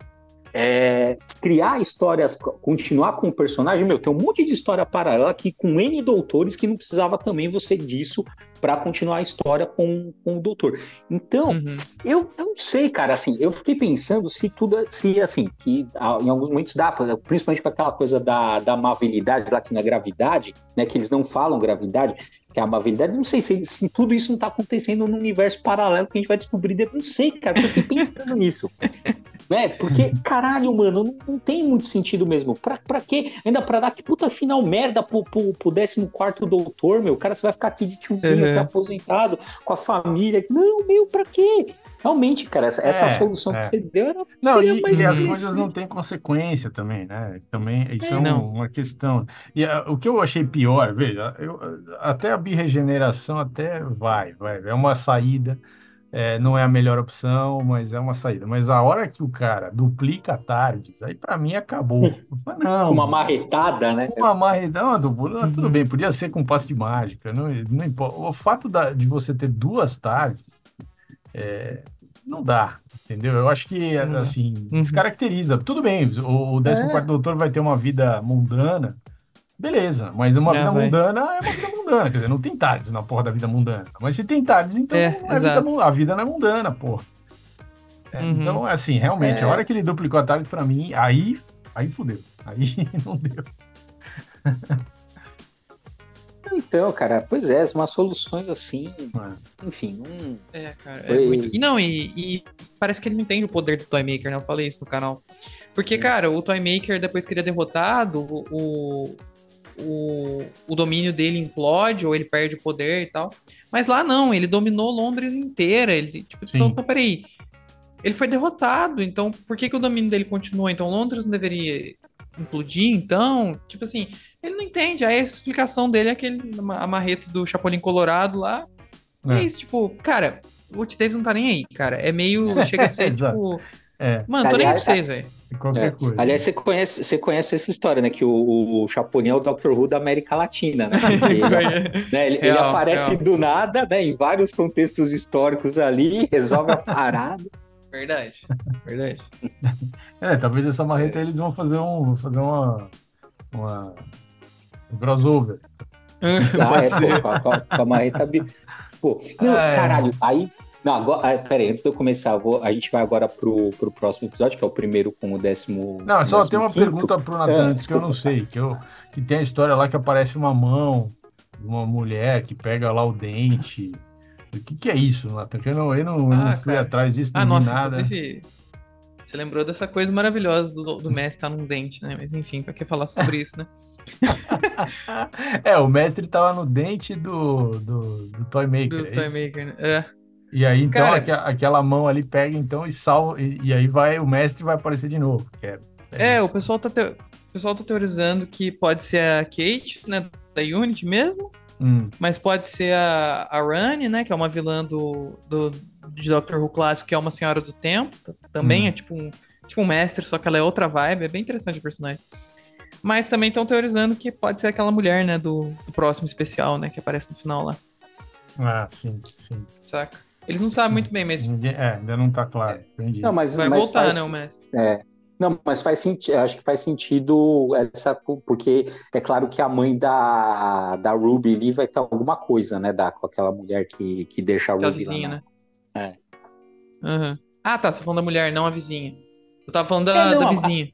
S1: é, criar histórias, continuar com o personagem, meu, tem um monte de história paralela aqui com N doutores que não precisava também você disso para continuar a história com, com o doutor. Então, uhum. eu, eu não sei, cara, assim, eu fiquei pensando se tudo, se assim, que em alguns momentos dá, principalmente com aquela coisa da, da amabilidade lá que na gravidade, né, que eles não falam gravidade, que é a amabilidade, não sei se, se tudo isso não tá acontecendo no universo paralelo que a gente vai descobrir, não sei, cara, eu fiquei pensando <laughs> nisso. Né? Porque, caralho, mano, não, não, tem muito sentido mesmo. Pra, pra quê? Ainda pra dar que puta final merda pro, pro, pro 14 doutor, meu. Cara, você vai ficar aqui de tiozinho uhum. aposentado, com a família. Não, meu, pra quê? Realmente, cara, essa, é, essa solução é. que você deu era.
S2: Não, e, e as coisas não têm consequência também, né? Também, isso é, é um, uma questão. E uh, o que eu achei pior, veja, eu, até a birregeneração até vai, vai, é uma saída. É, não é a melhor opção, mas é uma saída. Mas a hora que o cara duplica tardes, aí para mim acabou.
S1: Não, uma marretada, né?
S2: Uma marretada, tudo uhum. bem, podia ser com passe de mágica, não, não importa. O fato da, de você ter duas tardes é, não dá, entendeu? Eu acho que, assim, uhum. descaracteriza. Tudo bem, o, o 14 é. doutor vai ter uma vida mundana, beleza, mas uma vida vai. mundana é uma vida mundana, quer dizer, não tem tardes na porra da vida mundana. Mas se tem tardes, então é, a, vida, a, vida, não é mundana, porra. É, uhum. Então, assim, realmente, a é. hora que ele duplicou a tarde pra mim, aí, aí fudeu. Aí <laughs> não deu.
S1: Então, cara, pois é, umas soluções assim, enfim, não.
S3: É, cara, é muito... E não, e, e, parece que ele não entende o poder do Toymaker, né? Eu falei isso no canal. Porque, cara, o Toymaker, depois que ele é derrotado, o, o, o domínio dele implode ou ele perde o poder e tal. Mas lá não, ele dominou Londres inteira. Ele, tipo, então, então, peraí. Ele foi derrotado, então por que, que o domínio dele continua? Então Londres não deveria implodir, então? Tipo assim, ele não entende. Aí a explicação dele é aquele a marreta do Chapolin Colorado lá. É. é isso, tipo, cara, o T. Davis não tá nem aí, cara. É meio. Chega a ser, <laughs> tipo. É. Mano, tô nem aí pra vocês, velho.
S1: Qualquer é. coisa. Aliás, você conhece, você conhece essa história, né? Que o, o Chapolin é o Dr. Who da América Latina, né? <laughs> Ele, né, ele, real, ele aparece real. do nada, né? Em vários contextos históricos ali, resolve a parada. <laughs>
S3: Verdade, verdade. <laughs>
S2: É, talvez essa marreta eles vão fazer um, fazer uma, uma um crossover.
S1: Ah, é, pô, com, a, com a marreta. Pô, não, é. caralho, aí. Não, agora, ah, peraí, antes de eu começar, vou, a gente vai agora pro, pro próximo episódio, que é o primeiro com o décimo.
S2: Não, só tem uma quinto. pergunta pro Natan, é, antes que eu não sei, que, eu, que tem a história lá que aparece uma mão de uma mulher que pega lá o dente. O que, que é isso, Natan? Eu não, eu não, ah, não fui atrás disso, não ah, nossa, nada. Inclusive,
S3: você lembrou dessa coisa maravilhosa do, do mestre estar tá num dente, né? Mas enfim, pra que falar sobre isso, né? <laughs>
S2: é, o mestre tava no dente do, do, do Toymaker.
S3: Do é Toymaker, né? É.
S2: E aí, então, Cara, aqua, aquela mão ali pega, então, e salva. E, e, aí vai, o mestre vai aparecer de novo.
S3: É, é, é o, pessoal tá te, o pessoal tá teorizando que pode ser a Kate, né? Da Unity mesmo. Hum. Mas pode ser a, a Rani, né? Que é uma vilã do, do, de Doctor Who clássico, que é uma senhora do tempo. Também hum. é tipo um, tipo um mestre, só que ela é outra vibe. É bem interessante o personagem. Mas também estão teorizando que pode ser aquela mulher, né, do, do, próximo especial, né, que aparece no final lá.
S2: Ah, sim, sim.
S3: Saca? Eles não sabem muito bem, mas.
S2: Ninguém, é, ainda não tá claro.
S3: Entendi. Não, mas, Vai mas voltar, faz, né, o mestre?
S1: É. Não, mas faz sentido, acho que faz sentido essa, porque é claro que a mãe da, da Ruby ali vai ter alguma coisa, né, da, com aquela mulher que, que deixa a Ruby aquela
S3: vizinha,
S1: lá,
S3: né? É. Uhum. Ah, tá, você tá falando da mulher, não a vizinha. Eu tava falando da, é, não, da vizinha.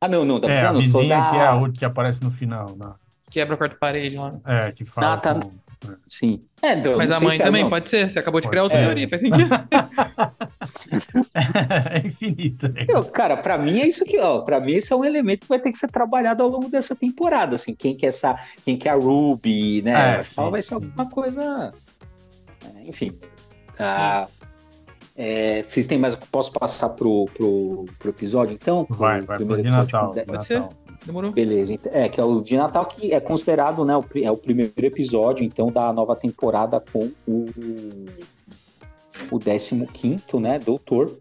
S1: Ah, não, não,
S2: tá é, a vizinha da... que é a outra que aparece no final. Né?
S3: Quebra a quarta parede lá.
S2: É, que fala. Ah, tá.
S1: Com... É. Sim. É,
S3: então, Mas a mãe também não. pode ser. Você acabou de pode criar outra teoria, faz sentido.
S2: é <laughs> infinito. Né?
S1: cara, para mim é isso que, ó, para mim esse é um elemento que vai ter que ser trabalhado ao longo dessa temporada, assim, quem que é essa, quem que é a Ruby, né? É, sim, vai ser alguma coisa, é, enfim. Ah, é, vocês têm mais. Posso passar pro, pro, pro episódio, então?
S2: Vai, vai pro de Natal. Pode Natal. ser?
S3: Demorou.
S1: Beleza. É, que é o de Natal, que é considerado, né? O, é o primeiro episódio, então, da nova temporada com o. O 15, né? Doutor.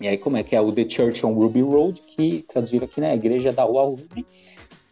S1: E aí, como é que é? O The Church on Ruby Road, que traduzido aqui, né? Igreja da rua Ruby.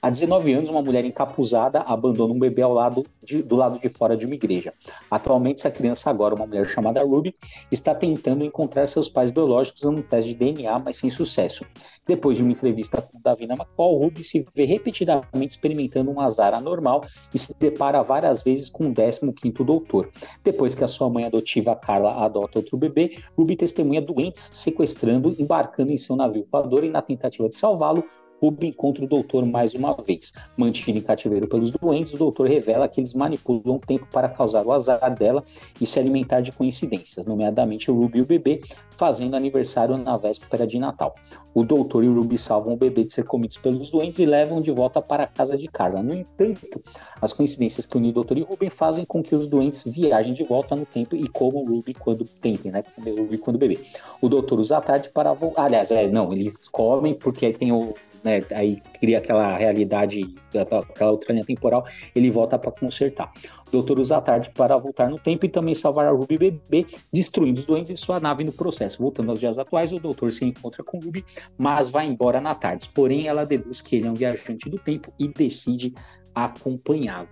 S1: Há 19 anos, uma mulher encapuzada abandona um bebê ao lado de, do lado de fora de uma igreja. Atualmente, essa criança, agora uma mulher chamada Ruby, está tentando encontrar seus pais biológicos num teste de DNA, mas sem sucesso. Depois de uma entrevista com Davina McCall, Ruby se vê repetidamente experimentando um azar anormal e se depara várias vezes com o 15º doutor. Depois que a sua mãe adotiva Carla adota outro bebê, Ruby testemunha doentes sequestrando, embarcando em seu navio voador e na tentativa de salvá-lo, Ruby encontra o doutor mais uma vez. Mantido em cativeiro pelos doentes, o doutor revela que eles manipulam o tempo para causar o azar dela e se alimentar de coincidências, nomeadamente o Ruby e o bebê, fazendo aniversário na véspera de Natal. O doutor e o Ruby salvam o bebê de ser comidos pelos doentes e levam de volta para a casa de Carla. No entanto, as coincidências que unem o doutor e Ruby fazem com que os doentes viajem de volta no tempo e comam o Ruby quando tentem, né? O Ruby quando bebê. O doutor usa a tarde para voltar. Aliás, é, não, eles comem porque tem o né, aí cria aquela realidade, aquela outra linha temporal, ele volta para consertar. O doutor usa a tarde para voltar no tempo e também salvar a Ruby bebê, destruindo os doentes e sua nave no processo. Voltando aos dias atuais, o doutor se encontra com Ruby, mas vai embora na tarde. Porém, ela deduz que ele é um viajante do tempo e decide acompanhá-lo.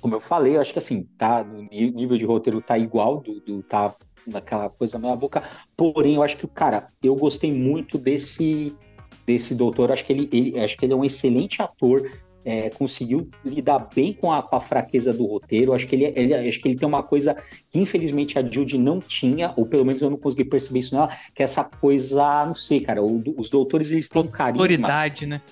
S1: Como eu falei, eu acho que assim, tá, no nível de roteiro tá igual, do, do tá naquela coisa meia boca, porém eu acho que, cara, eu gostei muito desse desse doutor. Acho que ele, ele, acho que ele é um excelente ator. É, conseguiu lidar bem com a, com a, fraqueza do roteiro. Acho que ele, ele, acho que ele tem uma coisa que infelizmente a Judy não tinha, ou pelo menos eu não consegui perceber isso nela, que é essa coisa, não sei, cara, o, os doutores eles têm um carisma.
S3: Autoridade, né?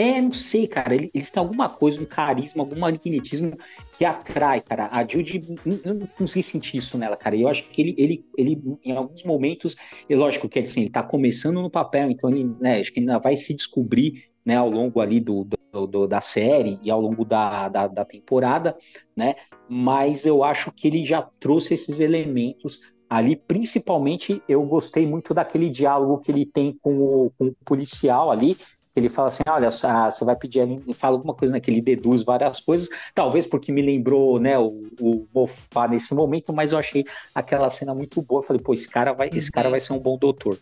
S1: É, não sei, cara. Eles têm alguma coisa, um carisma, algum magnetismo que atrai, cara. A Judy, eu não consegui sentir isso nela, cara. Eu acho que ele, ele, ele em alguns momentos, e lógico que assim, ele tá começando no papel, então ele, né, acho que ainda vai se descobrir, né, ao longo ali do, do, do da série e ao longo da, da, da temporada, né? Mas eu acho que ele já trouxe esses elementos ali, principalmente eu gostei muito daquele diálogo que ele tem com o, com o policial ali, ele fala assim: olha, ah, você vai pedir ali, fala alguma coisa né, deduz várias coisas, talvez porque me lembrou né, o, o Mofá nesse momento, mas eu achei aquela cena muito boa. Eu falei, pô, esse cara vai, esse cara uhum. vai ser um bom doutor.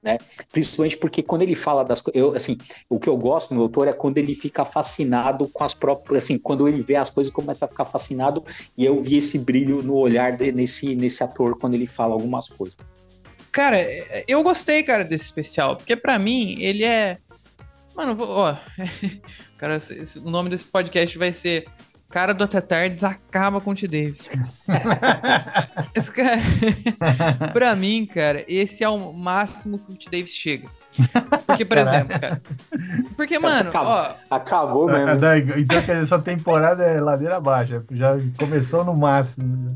S1: Né? Principalmente porque quando ele fala das coisas, assim, o que eu gosto no doutor é quando ele fica fascinado com as próprias, assim, quando ele vê as coisas começa a ficar fascinado e eu vi esse brilho no olhar de, nesse nesse ator quando ele fala algumas coisas.
S3: Cara, eu gostei, cara, desse especial, porque para mim ele é Mano, vou, ó. <laughs> cara, o nome desse podcast vai ser Cara do Até Tardes acaba com o T. Davis. <laughs> esse cara, <laughs> pra mim, cara, esse é o máximo que o T. Davis chega. Porque, por exemplo, cara. Porque, mano, acabou, ó.
S1: Acabou mesmo.
S2: Então essa temporada é ladeira baixa. Já começou no máximo.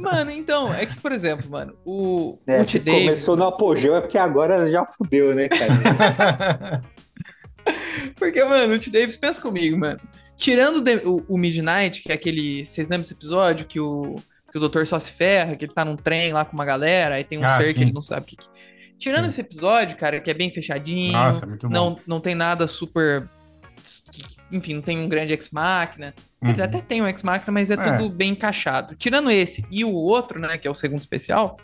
S3: Mano, então, é que, por exemplo, mano, o.
S1: É, o T. Davis. Começou no apogeu, é porque agora já fudeu, né, cara?
S3: Porque, mano, o T. Davis, pensa comigo, mano. Tirando o, o, Midnight, que é aquele. Vocês lembram desse episódio que o, que o doutor só se ferra, que ele tá num trem lá com uma galera, aí tem um ah, ser sim. que ele não sabe o que. Tirando sim. esse episódio, cara, que é bem fechadinho. Nossa, é muito bom. Não, não tem nada super. Enfim, não tem um grande X-Machina. Quer dizer, uhum. até tem um X-Machina, mas é, é tudo bem encaixado. Tirando esse e o outro, né, que é o segundo especial,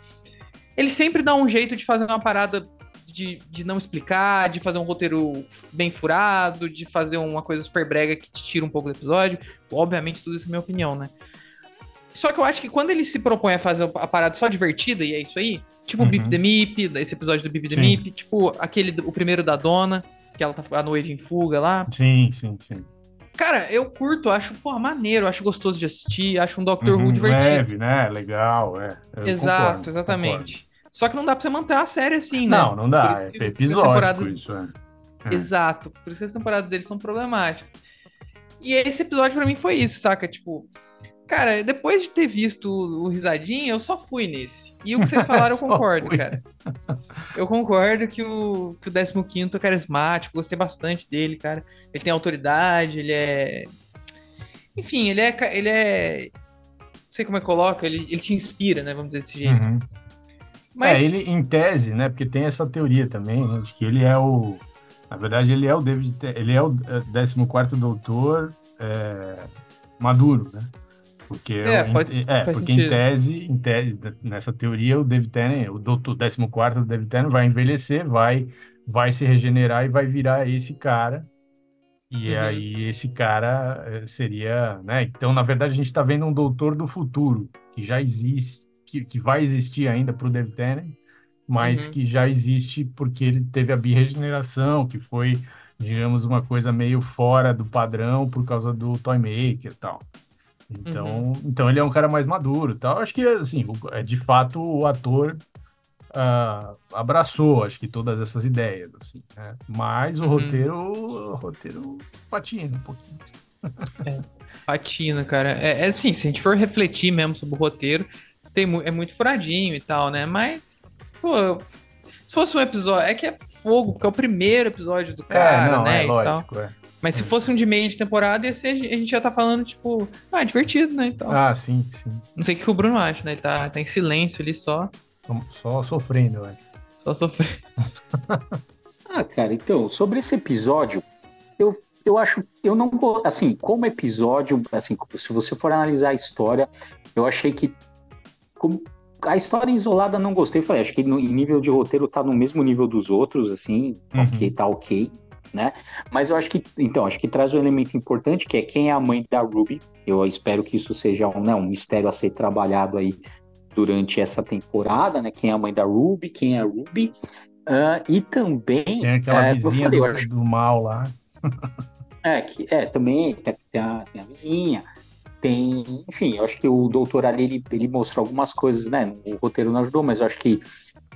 S3: ele sempre dá um jeito de fazer uma parada de, de não explicar, de fazer um roteiro bem furado, de fazer uma coisa super brega que te tira um pouco do episódio. Obviamente, tudo isso é minha opinião, né? Só que eu acho que quando ele se propõe a fazer a parada só divertida, e é isso aí, tipo uhum. o Bip the Meep, esse episódio do Bip the Meep, tipo aquele, o primeiro da Dona, que ela tá a noiva em fuga lá.
S2: Sim, sim, sim.
S3: Cara, eu curto, acho, pô, maneiro, acho gostoso de assistir, acho um Doctor uhum, Who divertido.
S2: Leve, né? Legal, é.
S3: Eu Exato, concordo, exatamente. Concordo. Só que não dá pra você manter a série assim, né?
S2: Não, não dá. É episódico temporadas... isso, é.
S3: é. Exato. Por isso que as temporadas deles são problemáticas. E esse episódio para mim foi isso, saca? Tipo, cara, depois de ter visto o Risadinho, eu só fui nesse. E o que vocês falaram, eu <laughs> concordo, cara. Eu concordo que o, que o 15 é carismático, gostei bastante dele, cara. Ele tem autoridade, ele é. Enfim, ele é. Ele é. Não sei como é que coloca, ele, ele te inspira, né? Vamos dizer desse jeito. Uhum.
S2: Mas... É, ele, em tese, né? Porque tem essa teoria também, né, de que ele é o. Na verdade, ele é o David. Ele é o 14 é, doutor é, maduro, né? Porque, é, pode, é, porque em tese, em tese, nessa teoria, o David Tennant, o doutor 14 do David Tennant vai envelhecer, vai, vai se regenerar e vai virar esse cara. E uhum. aí esse cara é, seria, né? Então, na verdade, a gente está vendo um doutor do futuro, que já existe, que, que vai existir ainda para o David Tennant, mas uhum. que já existe porque ele teve a biregeneração, que foi, digamos, uma coisa meio fora do padrão por causa do Toy Maker e tal. Então, uhum. então ele é um cara mais maduro, tal. Acho que assim, é de fato o ator uh, abraçou, acho que todas essas ideias, assim, né? Mas o uhum. roteiro, o roteiro patina um pouquinho.
S3: É, patina, cara. É, é assim, se a gente for refletir mesmo sobre o roteiro, tem, é muito furadinho e tal, né? Mas, pô, se fosse um episódio. É que é fogo, porque é o primeiro episódio do é, cara, é, não, né? É, lógico, é. Mas se fosse um de meio de temporada, ia ser, a gente já tá falando, tipo, ah, é divertido, né? Então,
S2: ah, sim, sim.
S3: Não sei o que o Bruno acha, né? Ele tá, tá em silêncio ali só.
S2: Só sofrendo, velho.
S3: Só sofrendo. <laughs>
S1: ah, cara, então, sobre esse episódio, eu, eu acho, eu não, assim, como episódio, assim, se você for analisar a história, eu achei que como, a história isolada não gostei, falei, acho que no nível de roteiro tá no mesmo nível dos outros, assim, uhum. ok, tá ok né? Mas eu acho que, então, acho que traz um elemento importante que é quem é a mãe da Ruby. Eu espero que isso seja um, né, um mistério a ser trabalhado aí durante essa temporada, né? Quem é a mãe da Ruby, quem é a Ruby. Uh, e também.
S2: Tem aquela é, vizinha falei, do, acho... do, mal lá. <laughs>
S1: é, que, é, também tem, tem, a, tem a vizinha. Tem, enfim, eu acho que o doutor ali ele, ele mostrou algumas coisas, né? O roteiro não ajudou, mas eu acho que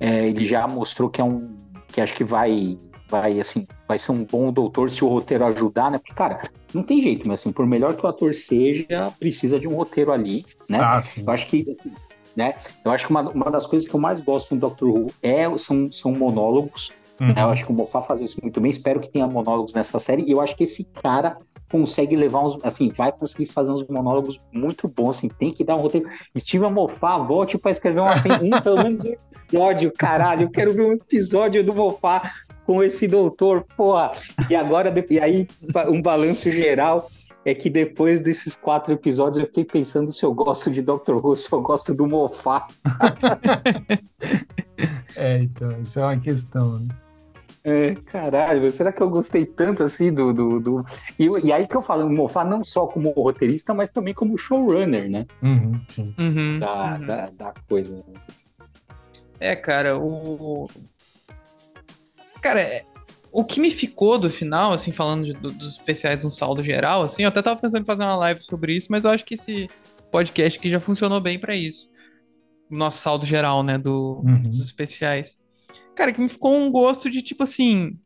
S1: é, ele já mostrou que é um. que acho que vai vai assim, vai ser um bom doutor se o roteiro ajudar, né? Porque, cara, não tem jeito, mas assim, por melhor que o ator seja, precisa de um roteiro ali, né? Ah, eu acho que assim, né? Eu acho que uma, uma das coisas que eu mais gosto no Doctor Who é, são, são monólogos. Uhum. Né? Eu acho que o Moffat faz isso muito bem. Espero que tenha monólogos nessa série. E eu acho que esse cara consegue levar uns, assim, vai conseguir fazer uns monólogos muito bons, assim, tem que dar um roteiro. Steven Moffat, volte para escrever uma, um, pelo menos um episódio, caralho, eu quero ver um episódio do Moffat com esse doutor, porra. E agora, e aí, um balanço geral é que depois desses quatro episódios eu fiquei pensando se eu gosto de Doctor Who, se eu gosto do Mofá. <laughs>
S2: é, então, isso é uma questão, né?
S1: É, caralho, será que eu gostei tanto assim do. do, do... E, e, aí que eu falo, o Mofá não só como roteirista, mas também como showrunner, né?
S2: Uhum, sim.
S3: Uhum,
S1: da, uhum. Da, da coisa.
S3: É, cara, o, Cara, é, o que me ficou do final, assim, falando de, do, dos especiais no saldo geral, assim, eu até tava pensando em fazer uma live sobre isso, mas eu acho que esse podcast aqui já funcionou bem para isso. O nosso saldo geral, né, do, uhum. dos especiais. Cara, que me ficou um gosto de, tipo assim...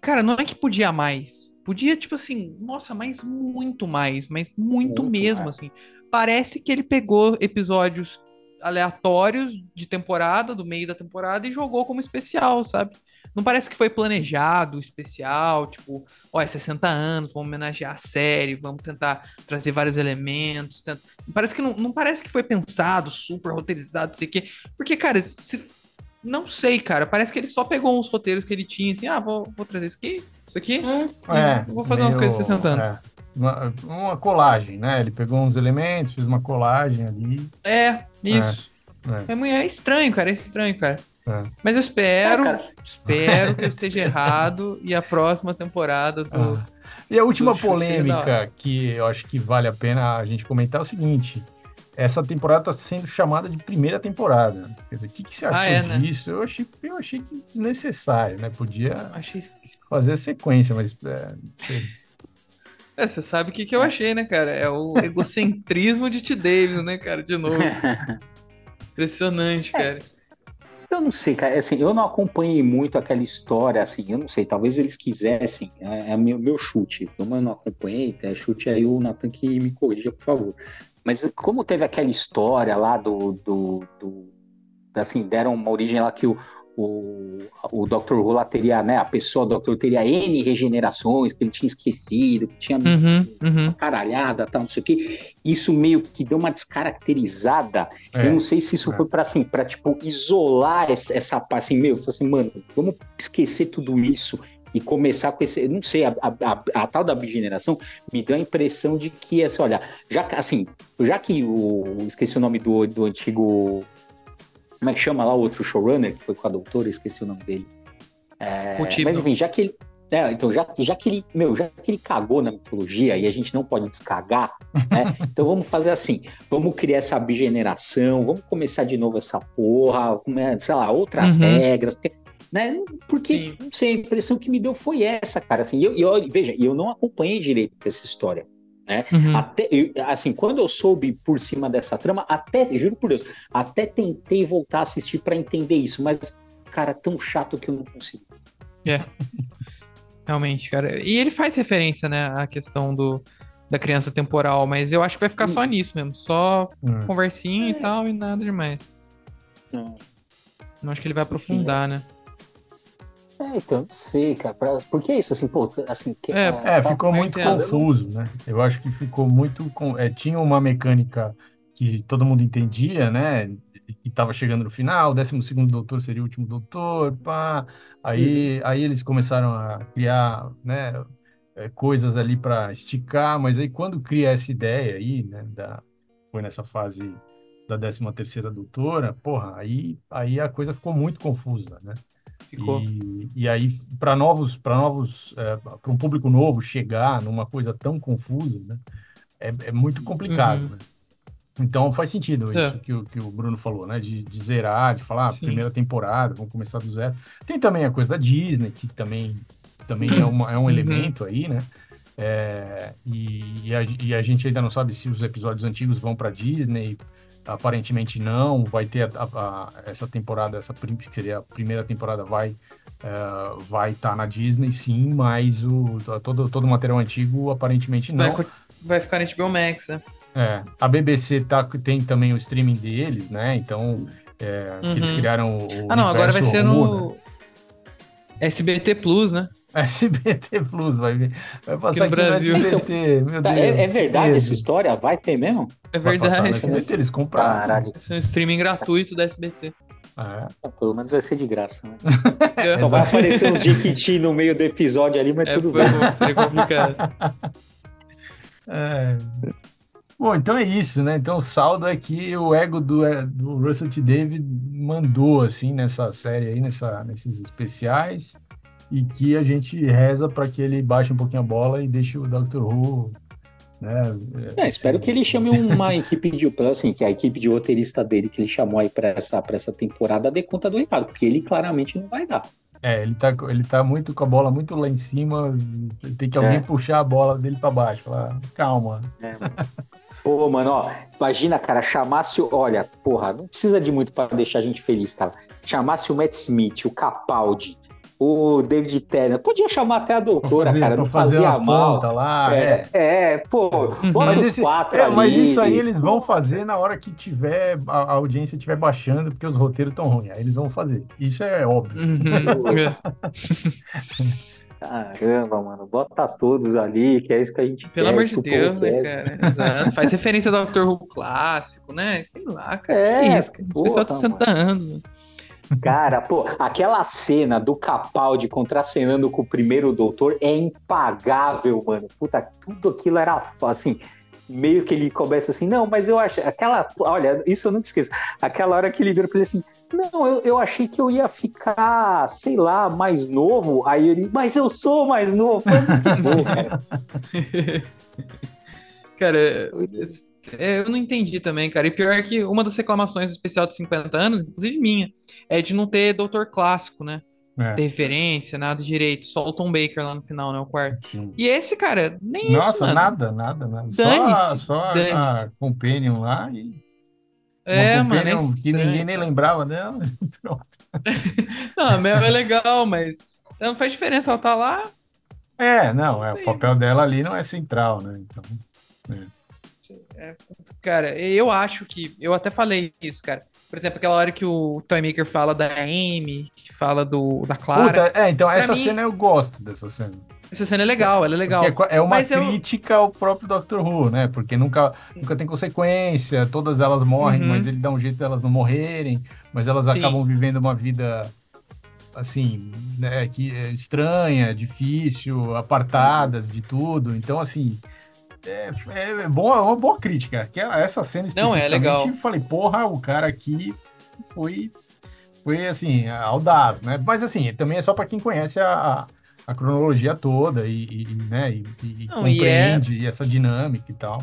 S3: Cara, não é que podia mais. Podia, tipo assim, nossa, mas muito mais, mas muito, muito mesmo, mais. assim. Parece que ele pegou episódios aleatórios de temporada, do meio da temporada, e jogou como especial, sabe? Não parece que foi planejado, especial, tipo, ó, é 60 anos, vamos homenagear a série, vamos tentar trazer vários elementos. Tenta... Parece que não, não parece que foi pensado, super roteirizado, não sei o quê. Porque, cara, se... não sei, cara, parece que ele só pegou uns roteiros que ele tinha, assim, ah, vou, vou trazer isso aqui, isso aqui, é, vou fazer meio... umas coisas de 60 anos. É
S2: uma, uma, colagem, né? Ele pegou uns elementos, fez uma colagem ali.
S3: É, isso. É, é. é estranho, cara, é estranho, cara. É. Mas eu espero, é, espero que eu esteja errado e a próxima temporada do. Ah.
S2: E a última polêmica que eu acho que vale a pena a gente comentar é o seguinte: essa temporada está sendo chamada de primeira temporada. Quer dizer, o que, que você achou ah, é, né? disso? Eu, achei, eu achei que desnecessário, né? Podia achei... fazer a sequência, mas. É,
S3: é, você sabe o que, que eu achei, né, cara? É o egocentrismo de T. Davis, né, cara? De novo. <laughs> Impressionante, é. cara.
S1: Eu não sei, cara. Assim, eu não acompanhei muito aquela história, assim, eu não sei. Talvez eles quisessem, é, é meu, meu chute. Como eu não acompanhei, é chute aí o Nathan que me corrija, por favor. Mas como teve aquela história lá do, do, do assim, deram uma origem lá que o, o, o Dr. Who lá teria, né, a pessoa, o Dr. teria N regenerações que ele tinha esquecido, que tinha
S3: uhum, uhum.
S1: caralhada, tal, não sei o que. Isso meio que deu uma descaracterizada. É, eu não sei se isso é. foi para assim, para tipo isolar essa, essa assim, meu, assim, mano, vamos esquecer tudo isso e começar com esse, não sei, a, a, a, tal da bigeneração me deu a impressão de que, assim, olha, já assim, já que o, esqueci o nome do, do antigo como é que chama lá o outro showrunner, que foi com a doutora, esqueci o nome dele. É, mas enfim, já que ele. É, então, já, já que ele, meu, já que ele cagou na mitologia e a gente não pode descagar, né? <laughs> então vamos fazer assim: vamos criar essa bigeneração, vamos começar de novo essa porra, sei lá, outras uhum. regras, porque, né? Porque, Sim. não sei, a impressão que me deu foi essa, cara. Assim, eu, eu, veja, eu não acompanhei direito essa história. Né? Uhum. Até, assim, quando eu soube por cima dessa trama, até, juro por Deus, até tentei voltar a assistir para entender isso, mas, cara, tão chato que eu não consigo.
S3: É. Realmente, cara. E ele faz referência, né, à questão do, da criança temporal, mas eu acho que vai ficar só hum. nisso mesmo. Só hum. conversinha é. e tal, e nada demais. Não. Não acho que ele vai aprofundar, né?
S1: É, então, não sei, cara. Pra... Por que isso? Assim, pô, assim. Que,
S2: é, é, ficou muito confuso, né? Eu acho que ficou muito. É, tinha uma mecânica que todo mundo entendia, né? E estava chegando no final, o 12 doutor seria o último doutor, pá. Aí, uhum. aí eles começaram a criar, né? É, coisas ali para esticar, mas aí quando cria essa ideia aí, né? Da, foi nessa fase da 13 terceira doutora, porra, aí, aí a coisa ficou muito confusa, né? Ficou. E, e aí, para novos, para novos, é, para um público novo chegar numa coisa tão confusa, né? É, é muito complicado, uhum. né? Então faz sentido é. isso que, o, que o Bruno falou, né? De, de zerar, de falar, ah, primeira temporada, vamos começar do zero. Tem também a coisa da Disney, que também, também é, uma, é um uhum. elemento aí, né? É, e, e, a, e, a, gente ainda não sabe se os episódios antigos vão para Disney, aparentemente não, vai ter a, a, essa temporada, essa que seria a primeira temporada vai uh, vai estar tá na Disney sim, mas o todo, todo o material antigo aparentemente não.
S3: Vai, vai ficar na HBO Max, né?
S2: É, a BBC tá, tem também o streaming deles, né? Então, é, uhum. eles criaram o.
S3: Ah, não, agora vai ser no. Né? SBT Plus, né?
S2: SBT Plus, vai ver. Vai
S3: passar aqui no Brasil.
S1: No SBT, meu tá, é, Deus. É, é verdade essa história? Vai ter mesmo?
S3: É verdade.
S2: SBT, eles compraram. Caralho.
S3: Esse é um streaming gratuito da SBT.
S1: Ah, é. Pelo menos vai ser de graça, né? É. <laughs> Só vai aparecer uns Jequiti no meio do episódio ali, mas é, tudo bem. Bom, seria complicado. <laughs>
S2: É. Bom, então é isso, né? Então o saldo é que o ego do, é, do Russell T. David mandou, assim, nessa série aí, nessa, nesses especiais e que a gente reza para que ele baixe um pouquinho a bola e deixe o Dr. Who. Né,
S1: é, espero que ele chame uma equipe de. Assim, que a equipe de roteirista dele que ele chamou aí para essa, essa temporada dê conta do recado, porque ele claramente não vai dar.
S2: É, ele tá, ele tá muito com a bola muito lá em cima, tem que alguém é. puxar a bola dele para baixo, falar, calma. É. <laughs>
S1: Pô, mano, ó, imagina, cara, chamasse, olha, porra, não precisa de muito para deixar a gente feliz, cara. Chamasse o Matt Smith, o Capaldi, o David Tennant. Podia chamar até a doutora, fazer, cara, não fazia mal.
S2: Lá,
S1: é, é, é, pô, bota mas os esse, quatro é, ali.
S2: Mas isso aí eles vão fazer na hora que tiver a, a audiência estiver baixando, porque os roteiros estão ruins. Aí eles vão fazer. Isso é óbvio. <laughs> <laughs> <laughs>
S1: Caramba, mano, bota todos ali, que é isso que a gente
S3: Pelo quer. Pelo amor de Deus, né, cara? Exato. Faz referência ao Doctor Who clássico, né? Sei lá, cara. É, que isso, cara? Esse pessoal tá sentando.
S1: Cara, pô, aquela cena do Capaldi contracenando com o primeiro doutor é impagável, mano. Puta, tudo aquilo era assim. Meio que ele começa assim, não, mas eu acho. Aquela. Olha, isso eu nunca esqueço. Aquela hora que ele vira pra ele assim, não, eu, eu achei que eu ia ficar, sei lá, mais novo. Aí ele, mas eu sou mais novo. Bom, <laughs> cara.
S3: cara, é, eu não entendi também, cara. E pior é que uma das reclamações especial de 50 anos, inclusive minha, é de não ter doutor clássico, né? É. Ter referência, nada direito, só o Tom Baker lá no final, né? O quarto. Sim. E esse, cara, nem
S2: Nossa,
S3: isso. Nossa,
S2: nada, nada, nada. Só, só a Companion lá e.
S3: É, mano. É
S2: que ninguém nem lembrava dela. <laughs> <laughs>
S3: não, a Mel é legal, mas não faz diferença ela tá lá.
S2: É, não, é, o papel dela ali não é central, né? Então. É.
S3: É, cara, eu acho que. Eu até falei isso, cara. Por exemplo, aquela hora que o Toy Maker fala da Amy, que fala do, da Clara.
S2: Puta, é, então essa mim, cena eu gosto dessa cena.
S3: Essa cena é legal, ela é legal.
S2: é uma Mas crítica eu... ao próprio Doctor Who, né? Porque nunca, nunca tem consequência, todas elas morrem, uhum. mas ele dá um jeito de elas não morrerem, mas elas Sim. acabam vivendo uma vida assim, né, que é estranha, difícil, apartadas de tudo. Então, assim, é, é, boa, uma boa crítica. Que essa cena
S3: Não, é legal.
S2: falei, porra, o cara aqui foi, foi assim, audaz, né? Mas assim, também é só para quem conhece a, a, cronologia toda e, e né, e, e Não, compreende e é... essa dinâmica e tal.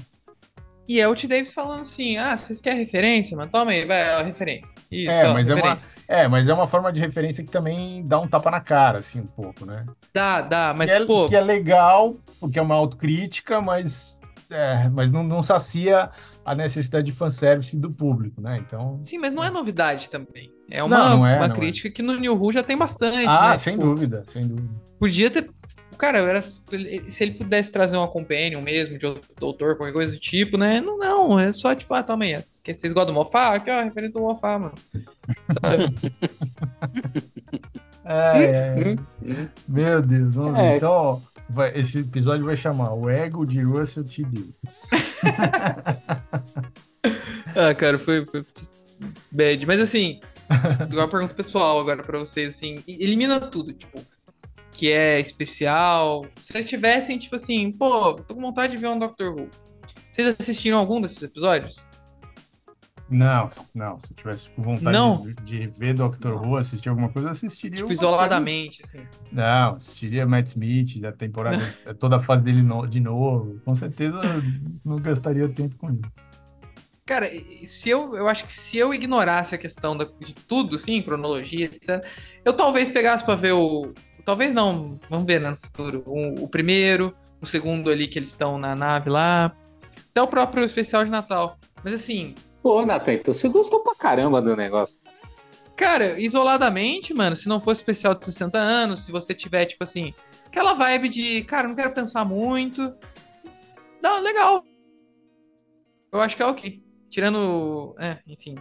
S3: E é o T. Davis falando assim: ah, vocês querem referência? Mas toma aí, vai, a referência.
S2: Isso, é, ó, mas referência. É, uma, é, mas é uma forma de referência que também dá um tapa na cara, assim, um pouco, né?
S3: Dá, dá, mas
S2: que é,
S3: pô.
S2: Que é legal, porque é uma autocrítica, mas é, mas não, não sacia a necessidade de fanservice do público, né? Então.
S3: Sim, mas não é novidade também. É uma,
S2: Não, não é,
S3: uma
S2: é.
S3: crítica que no New Who já tem bastante.
S2: Ah,
S3: né?
S2: sem
S3: Tipo,
S2: dúvida, sem dúvida.
S3: Podia ter. Cara, era, se ele pudesse trazer uma companion mesmo, de outro doutor, qualquer coisa do tipo, né? Não, não, é só tipo, ah, toma aí, vocês gostam do Mofá? Aqui, ó, referente do Mofá, mano. Sabe?
S2: É, é. Meu Deus, vamos ver.
S1: É.
S2: Então, ó, vai- esse episódio vai chamar O Ego de Russell T. Davis. <laughs>
S3: ah, cara, foi, foi bad. Mas assim, <laughs> uma pergunta pessoal agora pra vocês, assim, elimina tudo, tipo, que é especial. Se vocês tivessem, tipo assim, pô, tô com vontade de ver um Doctor Who. Vocês assistiram algum desses episódios?
S2: Não, não. Se eu tivesse com vontade? De, de ver Doctor Who, assistir alguma coisa, eu assistiria.
S3: Tipo, isoladamente, assim.
S2: Não, assistiria Matt Smith, a temporada, <laughs> toda a fase dele no- de novo. Com certeza não gastaria tempo com isso.
S3: Cara, se eu, eu acho que se eu ignorasse a questão da- de tudo, assim, cronologia, etc., eu talvez pegasse pra ver o. Talvez não, vamos ver né, no futuro. O, o primeiro, o segundo ali que eles estão na nave lá. Até o próprio especial de Natal. Mas assim,
S1: Pô, Nathan, então você gostou pra caramba do negócio.
S3: cara, isoladamente, mano, se não fosse especial de 60 anos, se você tiver, tipo assim, aquela vibe de, cara, não quero pensar muito. Não, legal. Eu acho que é ok. Tirando. É, enfim.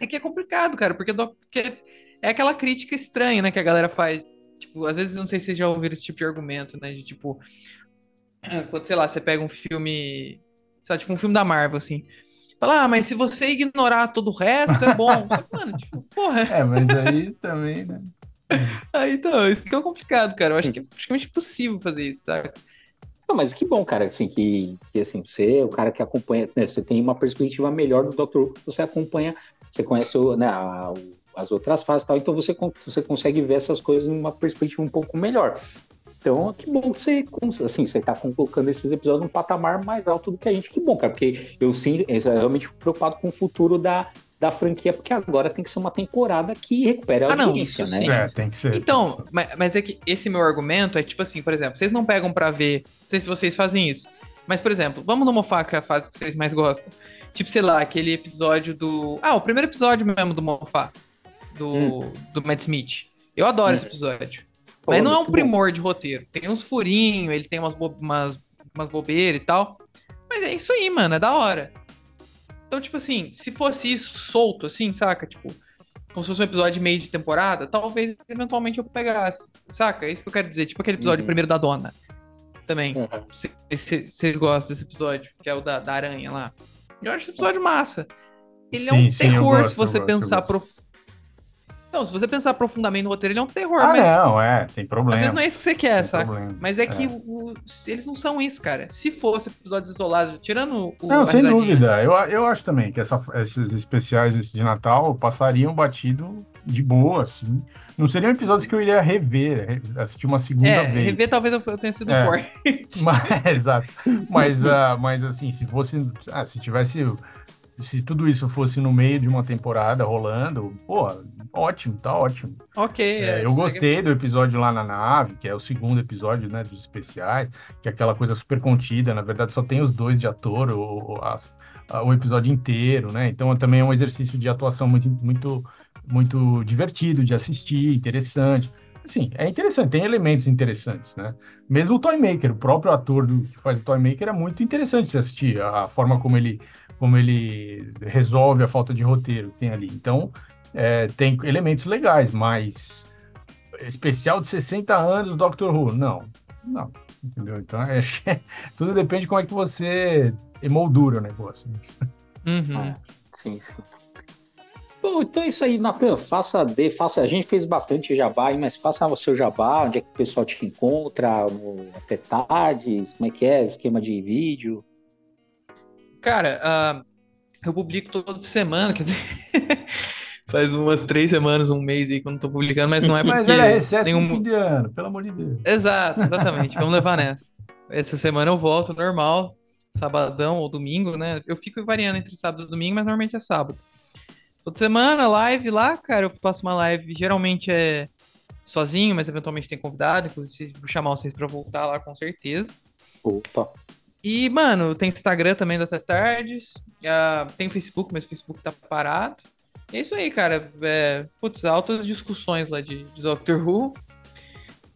S3: É que é complicado, cara, porque, do- porque é aquela crítica estranha, né, que a galera faz. Tipo, às vezes, não sei se vocês já ouviram esse tipo de argumento, né, de tipo. Quando, sei lá, você pega um filme. Sei lá, tipo um filme da Marvel, assim. Fala, ah, mas se você ignorar todo o resto, é bom. <laughs> Mano, tipo, porra.
S2: É, mas aí também, né? <laughs>
S3: Ah, então, isso que é complicado, cara. Eu acho que é praticamente impossível fazer isso, sabe?
S1: Não, mas que bom, cara, assim, que, que assim, você, é o cara que acompanha, né, você tem uma perspectiva melhor do Dr. Who, você acompanha, você conhece o, né, a- o- as outras fases e tal, então você, você consegue ver essas coisas numa perspectiva um pouco melhor. Então, que bom que você, assim, você tá colocando esses episódios num patamar mais alto do que a gente, que bom, cara, porque eu sim, eu realmente fico preocupado com o futuro da, da franquia, porque agora tem que ser uma temporada que recupere a
S3: Ah, não,
S1: audiência,
S3: isso
S1: né?
S3: sim.
S2: É, tem que ser.
S3: Então, mas, mas é que esse meu argumento é tipo assim, por exemplo, vocês não pegam pra ver, não sei se vocês fazem isso, mas por exemplo, vamos no Mofá, que é a fase que vocês mais gostam. Tipo, sei lá, aquele episódio do. Ah, o primeiro episódio mesmo do Mofá, do, do Matt Smith. Eu adoro
S1: Hum.
S3: esse episódio.
S1: Pô,
S3: Mas não é um
S1: muito bom.
S3: primor de roteiro. Tem uns furinhos, ele tem umas, bo umas, umas bobeiras e tal. Mas é isso aí, mano, é da hora. Então, tipo assim, se fosse isso solto, assim, saca? Tipo, como se fosse um episódio de meio de temporada, talvez eventualmente eu pegasse, saca? É isso que eu quero dizer. Tipo aquele episódio
S1: Uhum.
S3: primeiro da dona. Também.
S1: Uhum.
S3: Vocês gostam desse episódio, que é o da, da aranha lá. Eu acho esse episódio massa. Ele é
S2: Sim,
S3: um
S2: sim,
S3: terror
S2: gosto,
S3: se você
S2: gosto,
S3: pensar
S2: gosto.
S3: prof... Não, se você pensar profundamente no roteiro, ele é um terror,
S2: Ah,
S3: mas
S2: não, é, tem problema.
S3: às vezes não é isso que você quer,
S2: tem
S3: saca?
S2: problema.
S3: Mas é que o- eles não são isso, cara. Se fosse episódios isolados, tirando o.
S2: Não, sem dúvida. Eu, eu acho também que essa- esses especiais de Natal passariam batido de boa, assim. Não seriam episódios que eu iria rever, re- assistir uma segunda
S3: É,
S2: vez.
S3: rever talvez eu tenha sido
S2: É.
S3: forte. <laughs>
S2: Mas, <laughs> exato. Mas, ah, mas assim, se fosse. ah, se tivesse. Se tudo isso fosse no meio de uma temporada rolando, pô, ótimo, tá ótimo.
S3: ok.
S2: É, eu
S3: segue-
S2: gostei do episódio lá na nave, que é o segundo episódio, né, dos especiais, que é aquela coisa super contida, na verdade só tem os dois de ator, o, o, as- a- o episódio inteiro, né, então também é um exercício de atuação muito, muito, muito divertido de assistir, interessante. Assim, é interessante, tem elementos interessantes, né? Mesmo o Toymaker, o próprio ator do, que faz o Toymaker é muito interessante de assistir, a forma como ele, como ele resolve a falta de roteiro que tem ali. Então, é, tem elementos legais, mas especial de 60 anos do Doctor Who, não, não, entendeu? Então, <laughs> acho que tudo depende de como é que você emoldura o negócio.
S3: Uhum.
S1: É, sim, sim. Bom, então é isso aí, Natan. Faça, de, faça. A gente fez bastante jabá aí, mas faça o seu jabá, onde é que o pessoal te encontra, no- até tarde, como é que é, esquema de vídeo.
S3: Cara, ah, eu publico toda semana, quer dizer, <laughs> faz umas três semanas, um mês aí que eu não tô publicando, mas não é <laughs> porque
S2: Mas era recesso
S3: nenhum...
S2: de fim de ano, pelo amor de Deus.
S3: Exato, exatamente. Vamos levar <laughs> nessa. Essa semana eu volto normal, sabadão ou domingo, né? Eu fico variando entre sábado e domingo, mas normalmente é sábado. Toda semana, live lá, cara, eu faço uma live, geralmente é sozinho, mas eventualmente tem convidado, inclusive vou chamar vocês pra voltar lá com certeza.
S1: Opa.
S3: E, mano, tem Instagram também da Tardes. Uh, tem Facebook, mas o Facebook tá parado. É isso aí, cara. É, putz, altas discussões lá de, de Doctor Who.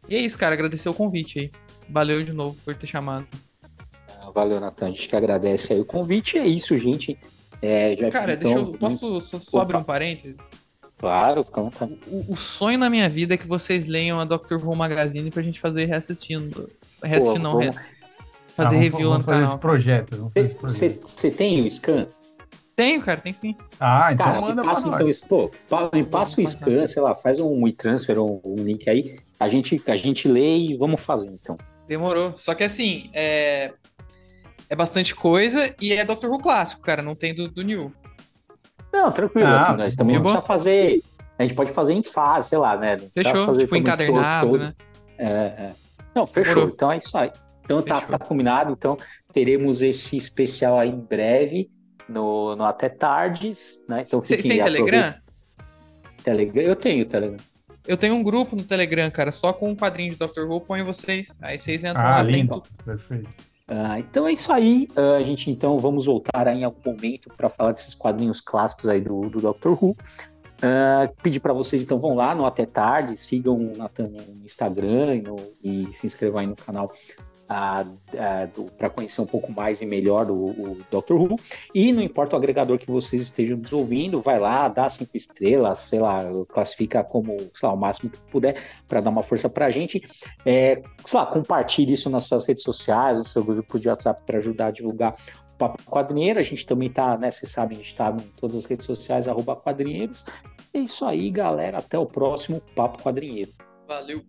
S3: E é isso, cara. Agradecer o convite aí. Valeu de novo por ter chamado.
S1: Ah, valeu, Natan. A gente que agradece aí o convite. É isso, gente. É,
S3: já cara, então... deixa eu. Posso só, só abrir um parênteses?
S1: Claro, conta.
S3: O, o, sonho na minha vida é que vocês leiam a Doctor Who Magazine pra gente fazer reassistindo. Reassistindo, não, vamos... fazer ah, review lá no canal.
S2: Esse projeto.
S1: Você tem o scan?
S3: Tenho, cara, tem sim.
S2: Ah, então cara, manda
S1: me passa, então, isso, pô, me passa o scan, sei lá, faz um e-transfer ou um link aí, a gente, a gente lê e vamos fazer, então.
S3: Demorou. Só que assim, é, é bastante coisa e é Doctor Who clássico, cara, não tem do, do New.
S1: Não, tranquilo, ah, assim, né? a gente também não precisa fazer. A gente pode fazer em fase, sei lá, né?
S3: Fechou, tipo encadernado, todo, todo. né?
S1: É, é. Não, fechou. Demorou. Então é isso aí. Então tá, tá, combinado. Então teremos esse especial aí em breve no, no Até Tardes, né? Então
S3: Vocês têm Telegram?
S1: Telegram? Eu tenho Telegram.
S3: Eu tenho um grupo no Telegram, cara, só com um quadrinho de Dr. Who, ponho vocês. Aí vocês entram
S2: ah, lá lindo. Perfeito.
S1: Uh, então é isso aí. Uh, a gente então vamos voltar em algum momento para falar desses quadrinhos clássicos aí do, do Doctor Who. Uh, pedir para vocês então vão lá no Até Tarde, sigam o Nathan no Instagram e, no, e se inscrevam aí no canal para conhecer um pouco mais e melhor o, o Doctor Who. E não importa o agregador que vocês estejam nos ouvindo, vai lá, dá cinco estrelas, sei lá, classifica como sei lá, o máximo que puder para dar uma força para a gente. É, sei lá, compartilhe isso nas suas redes sociais, no seu grupo de WhatsApp para ajudar a divulgar o Papo Quadrinheiro. A gente também tá, né? Vocês sabem, a gente está em todas as redes sociais, arroba quadrinheiros. É isso aí, galera. Até o próximo Papo Quadrinheiro.
S3: Valeu!